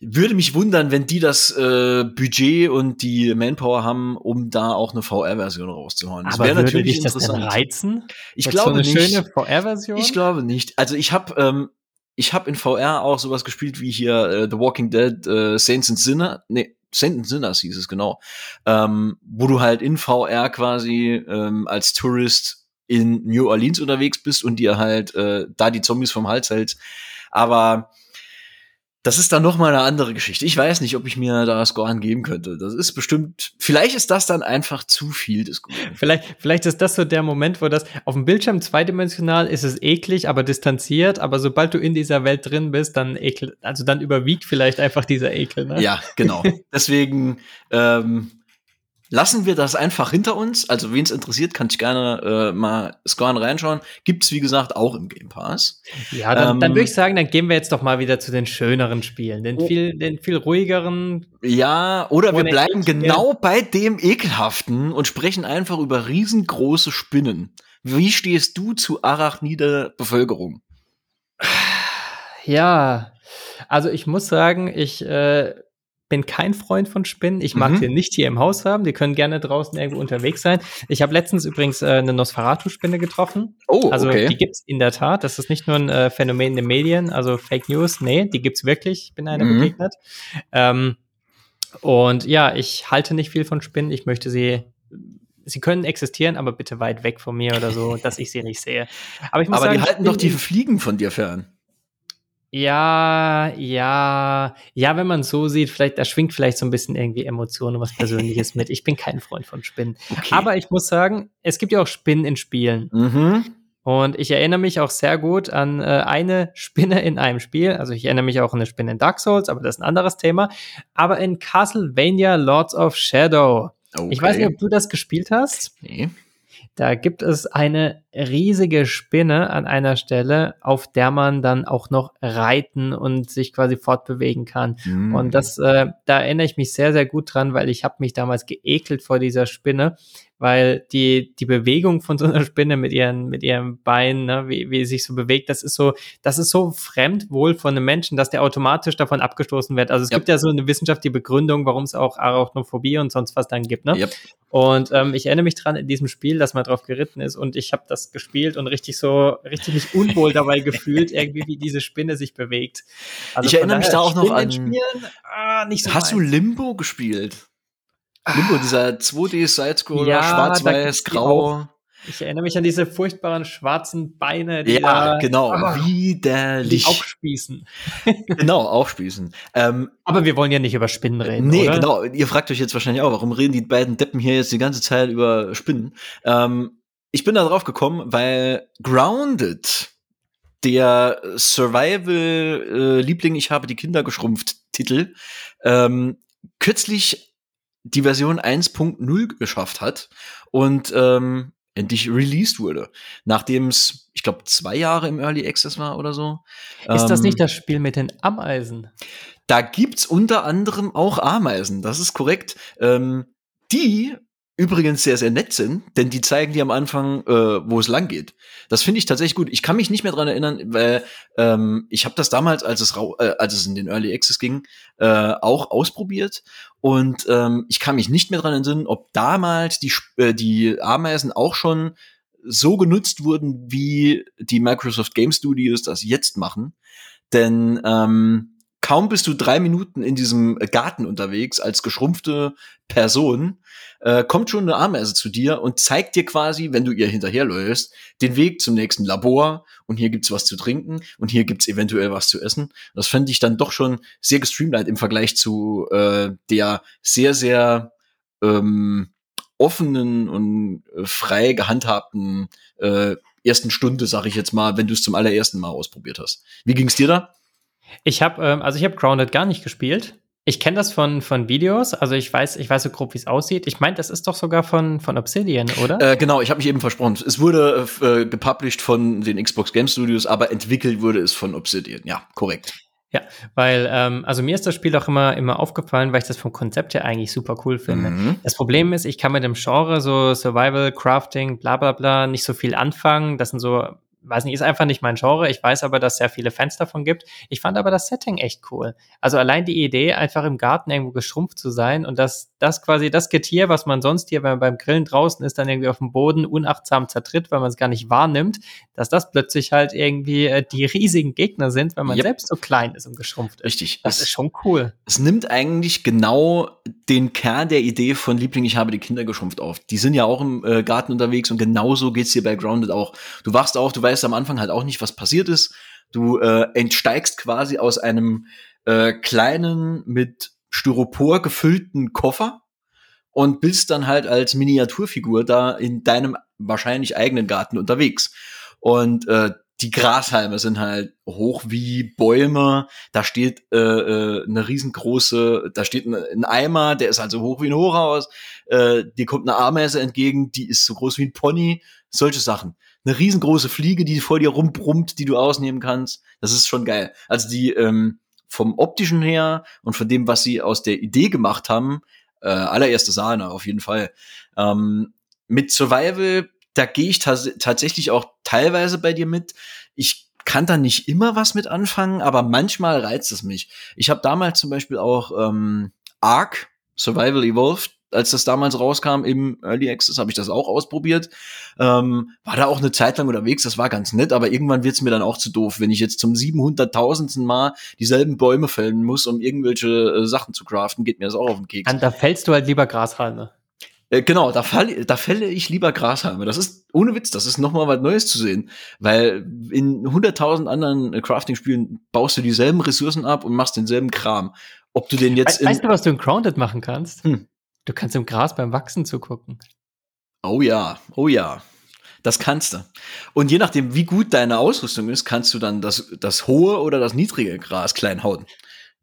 Würde mich wundern, wenn die das äh, Budget und die Manpower haben, um da auch eine VR-Version rauszuhauen. Das wäre natürlich dich das interessant. reizen? Ich glaube so eine nicht. schöne VR-Version? Ich glaube nicht. Also ich habe ähm, ich habe in VR auch sowas gespielt wie hier äh, The Walking Dead, äh, Saints and Sinner. Nee, Saint Sinners hieß es genau, ähm, wo du halt in VR quasi ähm, als Tourist in New Orleans unterwegs bist und dir halt äh, da die Zombies vom Hals hältst. Aber das ist dann noch mal eine andere Geschichte. Ich weiß nicht, ob ich mir da Scoren geben könnte. Das ist bestimmt, vielleicht ist das dann einfach zu viel Guten. Vielleicht, vielleicht ist das so der Moment, wo das auf dem Bildschirm zweidimensional ist es eklig, aber distanziert. Aber sobald du in dieser Welt drin bist, dann ekel, also dann überwiegt vielleicht einfach dieser Ekel. Ne? Ja, genau. Deswegen ähm, lassen wir das einfach hinter uns. Also, wen es interessiert, kann ich gerne äh, mal Scorn reinschauen. Gibt's wie gesagt, auch im Game Pass. Ja, dann, ähm, dann würde ich sagen, dann gehen wir jetzt doch mal wieder zu den schöneren Spielen, den oh. viel, den viel ruhigeren. Ja, oder wir bleiben genau bei dem Ekelhaften und sprechen einfach über riesengroße Spinnen. Wie stehst du zu arachnide Bevölkerung? Ja, also ich muss sagen, ich äh, bin kein Freund von Spinnen. Ich mag mhm. sie nicht hier im Haus haben. Die können gerne draußen irgendwo unterwegs sein. Ich habe letztens übrigens äh, eine Nosferatu-Spinne getroffen. Oh, also okay. die gibt's in der Tat. Das ist nicht nur ein äh, Phänomen in den Medien, also Fake News. Nee, die gibt's wirklich. Ich bin einer mhm. begegnet. Ähm, und ja, ich halte nicht viel von Spinnen. Ich möchte sie sie können existieren, aber bitte weit weg von mir oder so, dass ich sie nicht sehe. Aber, ich muss aber sagen, die halten doch die Fliegen von dir fern. Ja, ja, ja, wenn man so sieht, vielleicht, da schwingt vielleicht so ein bisschen irgendwie Emotionen und was Persönliches mit. Ich bin kein Freund von Spinnen. Okay. Aber ich muss sagen, es gibt ja auch Spinnen in Spielen. Mhm. Und ich erinnere mich auch sehr gut an äh, eine Spinne in einem Spiel. Also ich erinnere mich auch an eine Spinne in Dark Souls, aber das ist ein anderes Thema. Aber in Castlevania Lords of Shadow. Okay. Ich weiß nicht, ob du das gespielt hast. Nee. Da gibt es eine riesige Spinne an einer Stelle, auf der man dann auch noch reiten und sich quasi fortbewegen kann. Mm. Und das, äh, da erinnere ich mich sehr, sehr gut dran, weil ich habe mich damals geekelt vor dieser Spinne, weil die, die Bewegung von so einer Spinne mit ihren, mit ihren Beinen, ne, wie, wie sie sich so bewegt, das ist so, das ist so fremd wohl von einem Menschen, dass der automatisch davon abgestoßen wird. Also es yep. gibt ja so eine wissenschaftliche Begründung, warum es auch Arachnophobie und sonst was dann gibt, ne? Yep. Und ähm, ich erinnere mich dran in diesem Spiel, dass man drauf geritten ist und ich habe das gespielt und richtig so, richtig mich unwohl dabei gefühlt, irgendwie wie diese Spinne sich bewegt. Also ich erinnere mich da auch noch an. Spielen, ah, nicht so Hast weit. du Limbo gespielt? Limbo, dieser 2D-Sidescroller, ja, schwarz-weiß, grau. Ich erinnere mich an diese furchtbaren schwarzen Beine, die ja, da, genau, oh, widerlich. Die aufspießen. genau, aufspießen. Ähm, aber wir wollen ja nicht über Spinnen reden, Nee, oder? genau. Ihr fragt euch jetzt wahrscheinlich auch, warum reden die beiden Deppen hier jetzt die ganze Zeit über Spinnen? Ähm, ich bin da drauf gekommen, weil Grounded, der Survival-Liebling, äh, ich habe die Kinder geschrumpft Titel, ähm, kürzlich die Version 1.0 geschafft hat und ähm, endlich released wurde. Nachdem es, ich glaube, zwei Jahre im Early Access war oder so. Ist ähm, das nicht das Spiel mit den Ameisen? Da gibt's unter anderem auch Ameisen, das ist korrekt. Ähm, die übrigens sehr, sehr nett sind, denn die zeigen dir am Anfang, äh, wo es lang geht. Das finde ich tatsächlich gut. Ich kann mich nicht mehr dran erinnern, weil ähm, ich habe das damals, als es, äh, als es in den Early Access ging, äh, auch ausprobiert. Und ähm, ich kann mich nicht mehr dran entsinnen, ob damals die, äh, die Ameisen auch schon so genutzt wurden, wie die Microsoft Game Studios das jetzt machen. Denn ähm, kaum bist du drei Minuten in diesem Garten unterwegs als geschrumpfte Person, äh, kommt schon eine Ameise zu dir und zeigt dir quasi, wenn du ihr hinterherläufst, den Weg zum nächsten Labor und hier gibt's was zu trinken und hier gibt's eventuell was zu essen. Das fand ich dann doch schon sehr gestreamlined im Vergleich zu äh, der sehr, sehr ähm, offenen und äh, frei gehandhabten äh, ersten Stunde, sag ich jetzt mal, wenn du es zum allerersten Mal ausprobiert hast. Wie ging's dir da? Ich habe, ähm, also ich habe Grounded gar nicht gespielt. Ich kenne das von, von Videos, also ich weiß, ich weiß so grob, wie es aussieht. Ich meine, das ist doch sogar von, von Obsidian, oder? Äh, genau, ich habe mich eben versprochen. Es wurde äh, gepublished von den Xbox Game Studios, aber entwickelt wurde es von Obsidian. Ja, korrekt. Ja, weil, ähm, also mir ist das Spiel auch immer, immer aufgefallen, weil ich das vom Konzept her eigentlich super cool finde. Mhm. Das Problem ist, ich kann mit dem Genre so Survival, Crafting, bla bla bla nicht so viel anfangen. Das sind so weiß nicht, ist einfach nicht mein Genre. Ich weiß aber, dass es sehr viele Fans davon gibt. Ich fand aber das Setting echt cool. Also allein die Idee, einfach im Garten irgendwo geschrumpft zu sein und dass das quasi das Getier, was man sonst hier beim, beim Grillen draußen ist, dann irgendwie auf dem Boden unachtsam zertritt, weil man es gar nicht wahrnimmt, dass das plötzlich halt irgendwie äh, die riesigen Gegner sind, weil man yep. selbst so klein ist und geschrumpft ist. Richtig. Das es, ist schon cool. Es nimmt eigentlich genau den Kern der Idee von Liebling, ich habe die Kinder geschrumpft auf. Die sind ja auch im äh, Garten unterwegs und genauso geht's dir bei Grounded auch. Du wachst auf, du weißt am Anfang halt auch nicht, was passiert ist. Du äh, entsteigst quasi aus einem äh, kleinen mit Styropor gefüllten Koffer und bist dann halt als Miniaturfigur da in deinem wahrscheinlich eigenen Garten unterwegs. Und äh, die Grashalme sind halt hoch wie Bäume. Da steht äh, äh, eine riesengroße, da steht ein, ein Eimer, der ist halt so hoch wie ein Hochhaus. Äh, dir kommt eine Ameise entgegen, die ist so groß wie ein Pony. Solche Sachen. Eine riesengroße Fliege, die vor dir rumbrummt, die du ausnehmen kannst. Das ist schon geil. Also die ähm, vom optischen her und von dem, was sie aus der Idee gemacht haben, äh, allererste Sahne auf jeden Fall. Ähm, mit Survival, da gehe ich tatsächlich auch teilweise bei dir mit. Ich kann da nicht immer was mit anfangen, aber manchmal reizt es mich. Ich habe damals zum Beispiel auch ähm, Ark, Survival Evolved, als das damals rauskam im Early Access, habe ich das auch ausprobiert. Ähm, war da auch eine Zeit lang unterwegs, das war ganz nett, aber irgendwann wird's mir dann auch zu doof, wenn ich jetzt zum 700.000. Mal dieselben Bäume fällen muss, um irgendwelche äh, Sachen zu craften, geht mir das auch auf den Keks. Und da fällst du halt lieber Grashalme. Äh, genau, da, fall, da fälle ich lieber Grashalme. Das ist ohne Witz, das ist noch mal was Neues zu sehen, weil in 100.000 anderen äh, Crafting-Spielen baust du dieselben Ressourcen ab und machst denselben Kram. Ob du den jetzt We weißt du, was du in Grounded machen kannst? Hm. Du kannst im Gras beim Wachsen zugucken. Oh ja, oh ja. Das kannst du. Und je nachdem, wie gut deine Ausrüstung ist, kannst du dann das, das hohe oder das niedrige Gras klein hauen.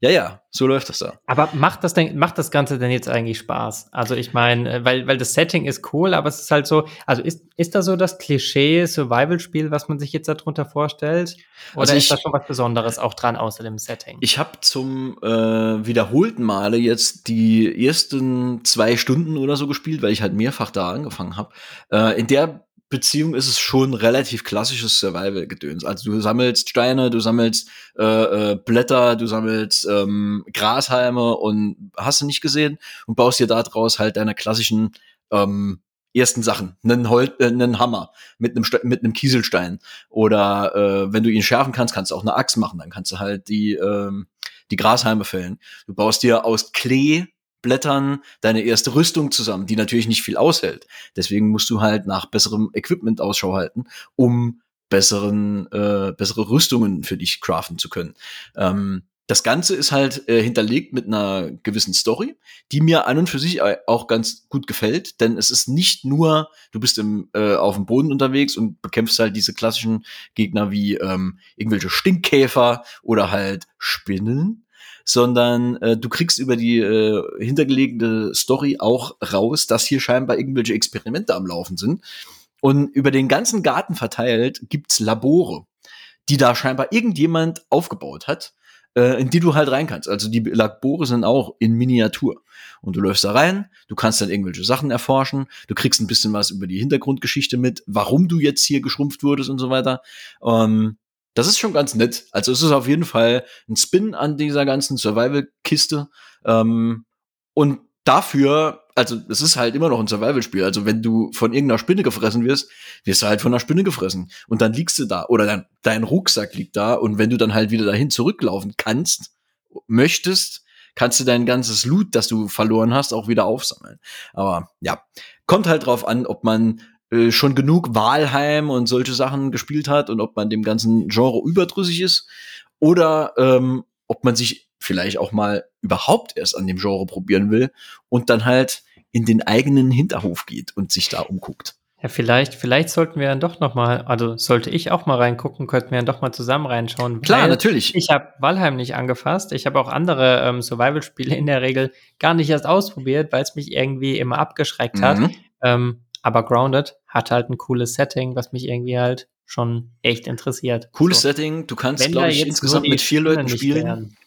Ja, ja, so läuft das da. Aber macht das denn, macht das Ganze denn jetzt eigentlich Spaß? Also ich meine, äh, weil, weil das Setting ist cool, aber es ist halt so, also ist, ist da so das Klischee Survival-Spiel, was man sich jetzt darunter vorstellt? Oder also ich, ist da schon was Besonderes auch dran außer dem Setting? Ich habe zum äh, wiederholten Male jetzt die ersten zwei Stunden oder so gespielt, weil ich halt mehrfach da angefangen habe. Äh, in der Beziehung ist es schon relativ klassisches Survival-Gedöns. Also du sammelst Steine, du sammelst äh, äh, Blätter, du sammelst ähm, Grashalme und hast du nicht gesehen und baust dir daraus halt deine klassischen ähm, ersten Sachen, einen, Hol äh, einen Hammer mit einem mit einem Kieselstein oder äh, wenn du ihn schärfen kannst, kannst du auch eine Axt machen, dann kannst du halt die ähm, die Grashalme fällen. Du baust dir aus Klee Blättern deine erste Rüstung zusammen, die natürlich nicht viel aushält. Deswegen musst du halt nach besserem Equipment Ausschau halten, um besseren, äh, bessere Rüstungen für dich craften zu können. Ähm, das Ganze ist halt äh, hinterlegt mit einer gewissen Story, die mir an und für sich auch ganz gut gefällt, denn es ist nicht nur, du bist im, äh, auf dem Boden unterwegs und bekämpfst halt diese klassischen Gegner wie ähm, irgendwelche Stinkkäfer oder halt Spinnen, sondern äh, du kriegst über die äh, hintergelegene Story auch raus, dass hier scheinbar irgendwelche Experimente am Laufen sind. Und über den ganzen Garten verteilt gibt's Labore, die da scheinbar irgendjemand aufgebaut hat äh, in die du halt rein kannst. Also die Labore sind auch in Miniatur. Und du läufst da rein, du kannst dann irgendwelche Sachen erforschen, du kriegst ein bisschen was über die Hintergrundgeschichte mit, warum du jetzt hier geschrumpft wurdest und so weiter. Ähm, das ist schon ganz nett. Also es ist auf jeden Fall ein Spin an dieser ganzen Survival-Kiste. Ähm, und dafür, also es ist halt immer noch ein Survival-Spiel. Also wenn du von irgendeiner Spinne gefressen wirst, wirst du halt von einer Spinne gefressen. Und dann liegst du da oder dein, dein Rucksack liegt da. Und wenn du dann halt wieder dahin zurücklaufen kannst, möchtest, kannst du dein ganzes Loot, das du verloren hast, auch wieder aufsammeln. Aber ja, kommt halt drauf an, ob man äh, schon genug Wahlheim und solche Sachen gespielt hat und ob man dem ganzen Genre überdrüssig ist oder ähm, ob man sich vielleicht auch mal überhaupt erst an dem Genre probieren will und dann halt in den eigenen Hinterhof geht und sich da umguckt. Ja, vielleicht, vielleicht sollten wir dann doch noch mal, also sollte ich auch mal reingucken, könnten wir dann doch mal zusammen reinschauen. Klar, natürlich. Ich habe Valheim nicht angefasst. Ich habe auch andere ähm, Survival-Spiele in der Regel gar nicht erst ausprobiert, weil es mich irgendwie immer abgeschreckt hat. Mhm. Ähm, aber Grounded hat halt ein cooles Setting, was mich irgendwie halt schon echt interessiert. Cooles so. Setting. Du kannst, glaube ich, insgesamt mit vier Leuten spielen.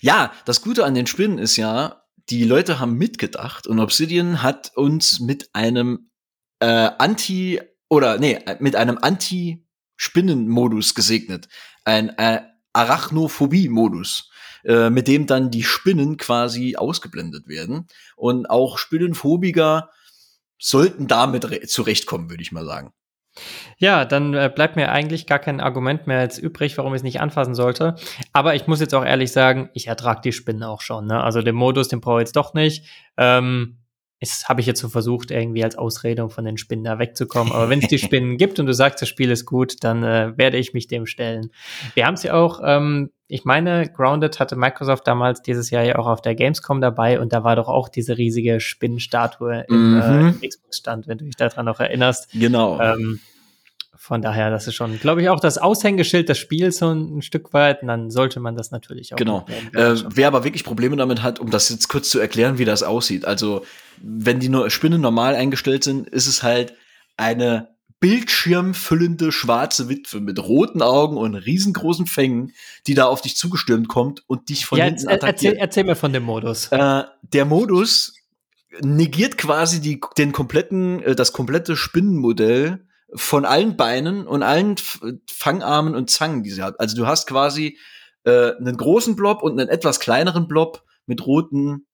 Ja, das Gute an den Spinnen ist ja, die Leute haben mitgedacht und Obsidian hat uns mit einem äh, Anti- oder nee, mit einem Anti-Spinnen-Modus gesegnet. Ein äh, Arachnophobie-Modus, äh, mit dem dann die Spinnen quasi ausgeblendet werden. Und auch Spinnenphobiker sollten damit zurechtkommen, würde ich mal sagen. Ja, dann äh, bleibt mir eigentlich gar kein Argument mehr als übrig, warum ich es nicht anfassen sollte. Aber ich muss jetzt auch ehrlich sagen, ich ertrage die Spinnen auch schon. Ne? Also den Modus, den brauche ich jetzt doch nicht. Ähm, das habe ich jetzt so versucht, irgendwie als Ausrede, von den Spinnen da wegzukommen. Aber wenn es die Spinnen gibt und du sagst, das Spiel ist gut, dann äh, werde ich mich dem stellen. Wir haben es ja auch, ähm, ich meine, Grounded hatte Microsoft damals dieses Jahr ja auch auf der Gamescom dabei und da war doch auch diese riesige Spinnenstatue im, mhm. äh, Xbox-Stand, wenn du dich daran noch erinnerst. Genau. Ähm, von daher, das ist schon, glaube ich, auch das Aushängeschild des Spiels so ein, ein Stück weit. Und dann sollte man das natürlich auch. Genau. Äh, wer aber wirklich Probleme damit hat, um das jetzt kurz zu erklären, wie das aussieht. Also, wenn die Spinnen normal eingestellt sind, ist es halt eine bildschirmfüllende schwarze Witwe mit roten Augen und riesengroßen Fängen, die da auf dich zugestürmt kommt und dich von ja, hinten attackiert. Erzähl, erzähl mir von dem Modus. Äh, der Modus negiert quasi die, den kompletten, äh, das komplette Spinnenmodell von allen Beinen und allen Fangarmen und Zangen, die sie hat. Also du hast quasi äh, einen großen Blob und einen etwas kleineren Blob mit roten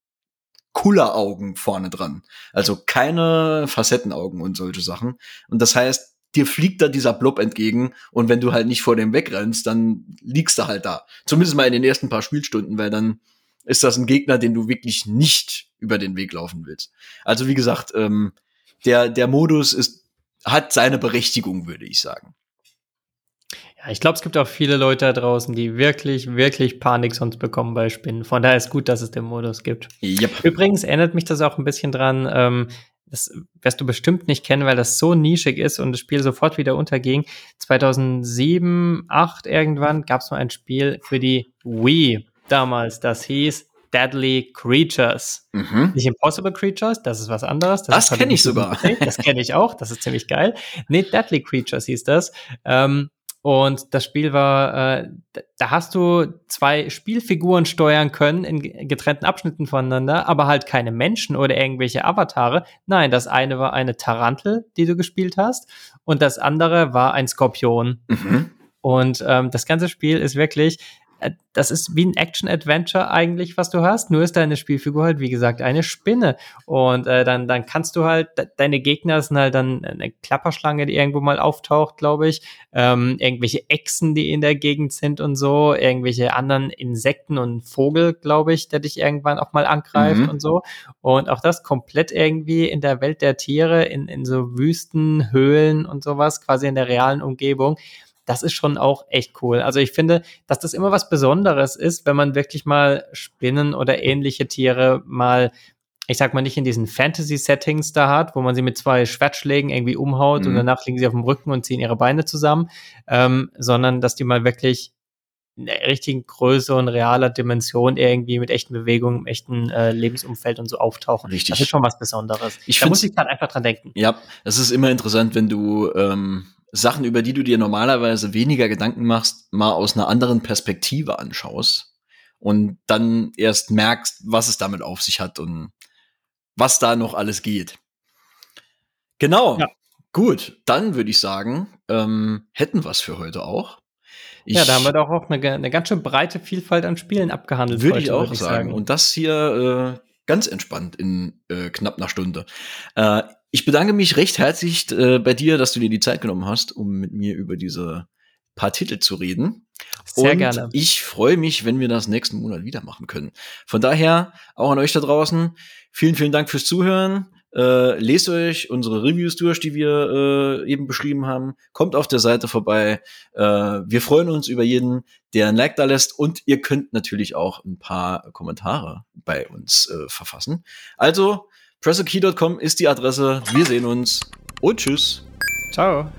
Kulleraugen vorne dran. Also keine Facettenaugen und solche Sachen. Und das heißt, dir fliegt da dieser Blob entgegen und wenn du halt nicht vor dem wegrennst, dann liegst du halt da. Zumindest mal in den ersten paar Spielstunden, weil dann ist das ein Gegner, den du wirklich nicht über den Weg laufen willst. Also wie gesagt, ähm, der, der Modus ist hat seine Berechtigung, würde ich sagen. Ja, ich glaube, es gibt auch viele Leute da draußen, die wirklich, wirklich Panik sonst bekommen bei Spinnen. Von daher ist gut, dass es den Modus gibt. Yep. Übrigens erinnert mich das auch ein bisschen dran, ähm, das wirst du bestimmt nicht kennen, weil das so nischig ist und das Spiel sofort wieder unterging. 2007, 2008 irgendwann gab es mal ein Spiel für die Wii damals, das hieß Deadly Creatures. Mhm. Nicht Impossible Creatures, das ist was anderes. Das, das kenne ich sogar. Das kenne ich auch, das ist ziemlich geil. Nee, Deadly Creatures hieß das. Ähm, und das Spiel war, äh, da hast du zwei Spielfiguren steuern können in getrennten Abschnitten voneinander, aber halt keine Menschen oder irgendwelche Avatare. Nein, das eine war eine Tarantel, die du gespielt hast, und das andere war ein Skorpion. Mhm. Und ähm, das ganze Spiel ist wirklich, das ist wie ein Action-Adventure eigentlich, was du hast. Nur ist deine Spielfigur halt, wie gesagt, eine Spinne. Und äh, dann, dann kannst du halt, deine Gegner sind halt dann eine Klapperschlange, die irgendwo mal auftaucht, glaube ich. Ähm, irgendwelche Echsen, die in der Gegend sind und so. Irgendwelche anderen Insekten und Vogel, glaube ich, der dich irgendwann auch mal angreift mhm. und so. Und auch das komplett irgendwie in der Welt der Tiere, in, in so Wüsten, Höhlen und sowas, quasi in der realen Umgebung das ist schon auch echt cool. Also ich finde, dass das immer was Besonderes ist, wenn man wirklich mal Spinnen oder ähnliche Tiere mal ich sag mal, nicht in diesen Fantasy-Settings da hat, wo man sie mit zwei Schwertschlägen irgendwie umhaut mhm. und danach liegen sie auf dem Rücken und ziehen ihre Beine zusammen, ähm, sondern dass die mal wirklich in der richtigen Größe und realer Dimension irgendwie mit echten Bewegungen, im echten äh, Lebensumfeld und so auftauchen. Richtig. Das ist schon was Besonderes. Ich da muss ich gerade einfach dran denken. Ja, es ist immer interessant, wenn du ähm, Sachen, über die du dir normalerweise weniger Gedanken machst, mal aus einer anderen Perspektive anschaust und dann erst merkst, was es damit auf sich hat und was da noch alles geht. Genau. Ja. Gut, dann würde ich sagen, ähm, hätten wir es für heute auch. Ich, ja, da haben wir doch auch eine, eine ganz schön breite Vielfalt an Spielen abgehandelt. Würde ich auch würd ich sagen. sagen. Und das hier äh, ganz entspannt in äh, knapp einer Stunde. Äh, ich bedanke mich recht herzlich äh, bei dir, dass du dir die Zeit genommen hast, um mit mir über diese paar Titel zu reden. Sehr und gerne. Ich freue mich, wenn wir das nächsten Monat wieder machen können. Von daher auch an euch da draußen. Vielen, vielen Dank fürs Zuhören. Äh, lest euch unsere Reviews durch, die wir äh, eben beschrieben haben. Kommt auf der Seite vorbei. Äh, wir freuen uns über jeden, der ein Like da lässt. Und ihr könnt natürlich auch ein paar Kommentare bei uns äh, verfassen. Also, pressokey.com ist die Adresse. Wir sehen uns und tschüss. Ciao.